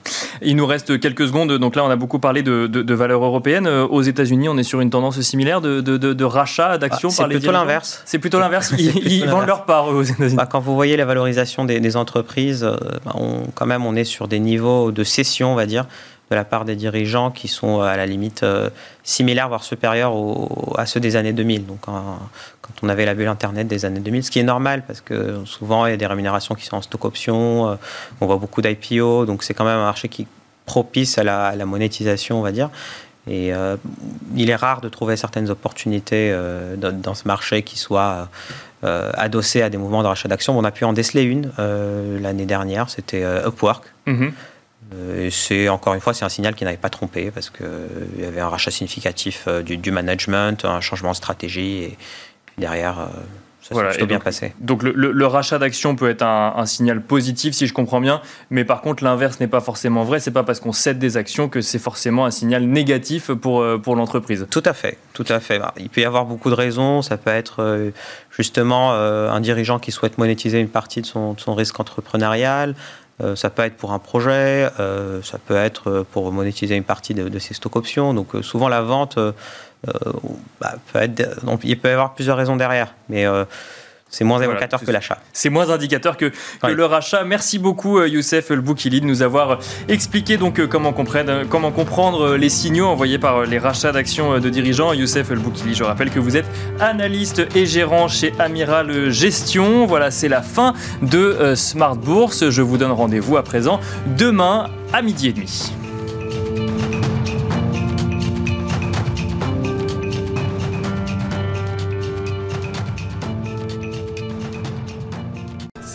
Il nous reste quelques secondes, donc là on a beaucoup parlé de, de, valeurs européennes. Euh, aux États-Unis, on est sur une tendance similaire de, de rachat d'actions
ah, par les C'est plutôt l'inverse.
C'est plutôt l'inverse. Ils, vendent leur part aux États-Unis.
Bah, quand vous voyez la valorisation des, entreprises, euh, bah, on, quand même, on est sur des niveaux de cession, on va dire, de la part des dirigeants qui sont à la limite euh, similaires, voire supérieurs à ceux des années 2000. Donc, quand on avait la bulle Internet des années 2000, ce qui est normal parce que souvent il y a des rémunérations qui sont en stock option, euh, on voit beaucoup d'IPO, donc c'est quand même un marché qui propice à la, monétisation, on va dire. Et il est rare de trouver certaines opportunités dans, ce marché qui soient euh, adossé à des mouvements de rachat d'actions. On a pu en déceler une euh, l'année dernière, c'était euh, Upwork. Et c'est encore une fois, c'est un signal qui n'avait pas trompé parce qu'il y avait un rachat significatif du, du, management, un changement de stratégie et derrière voilà, bien
donc,
passé.
Donc le, rachat d'actions peut être un, signal positif si je comprends bien, mais par contre l'inverse n'est pas forcément vrai. C'est pas parce qu'on cède des actions que c'est forcément un signal négatif pour, euh, pour l'entreprise.
Tout à fait, tout à fait. Il peut y avoir beaucoup de raisons. Ça peut être euh, justement euh, un dirigeant qui souhaite monétiser une partie de son, son risque entrepreneurial. ça peut être pour un projet, ça peut être pour monétiser une partie de, de ses stock options. Donc souvent la vente bah, peut être, donc, il peut y avoir plusieurs raisons derrière, mais euh, c'est moins évocateur que l'achat.
C'est moins indicateur que, le rachat. Merci beaucoup euh, Youssef El Boukili de nous avoir expliqué donc comment, comprendre, comment comprendre les signaux envoyés par les rachats d'actions de dirigeants. Youssef El Boukili, je rappelle que vous êtes analyste et gérant chez Amiral Gestion. Voilà, c'est la fin de Smart Bourse. Je vous donne rendez-vous à présent demain à midi et demi.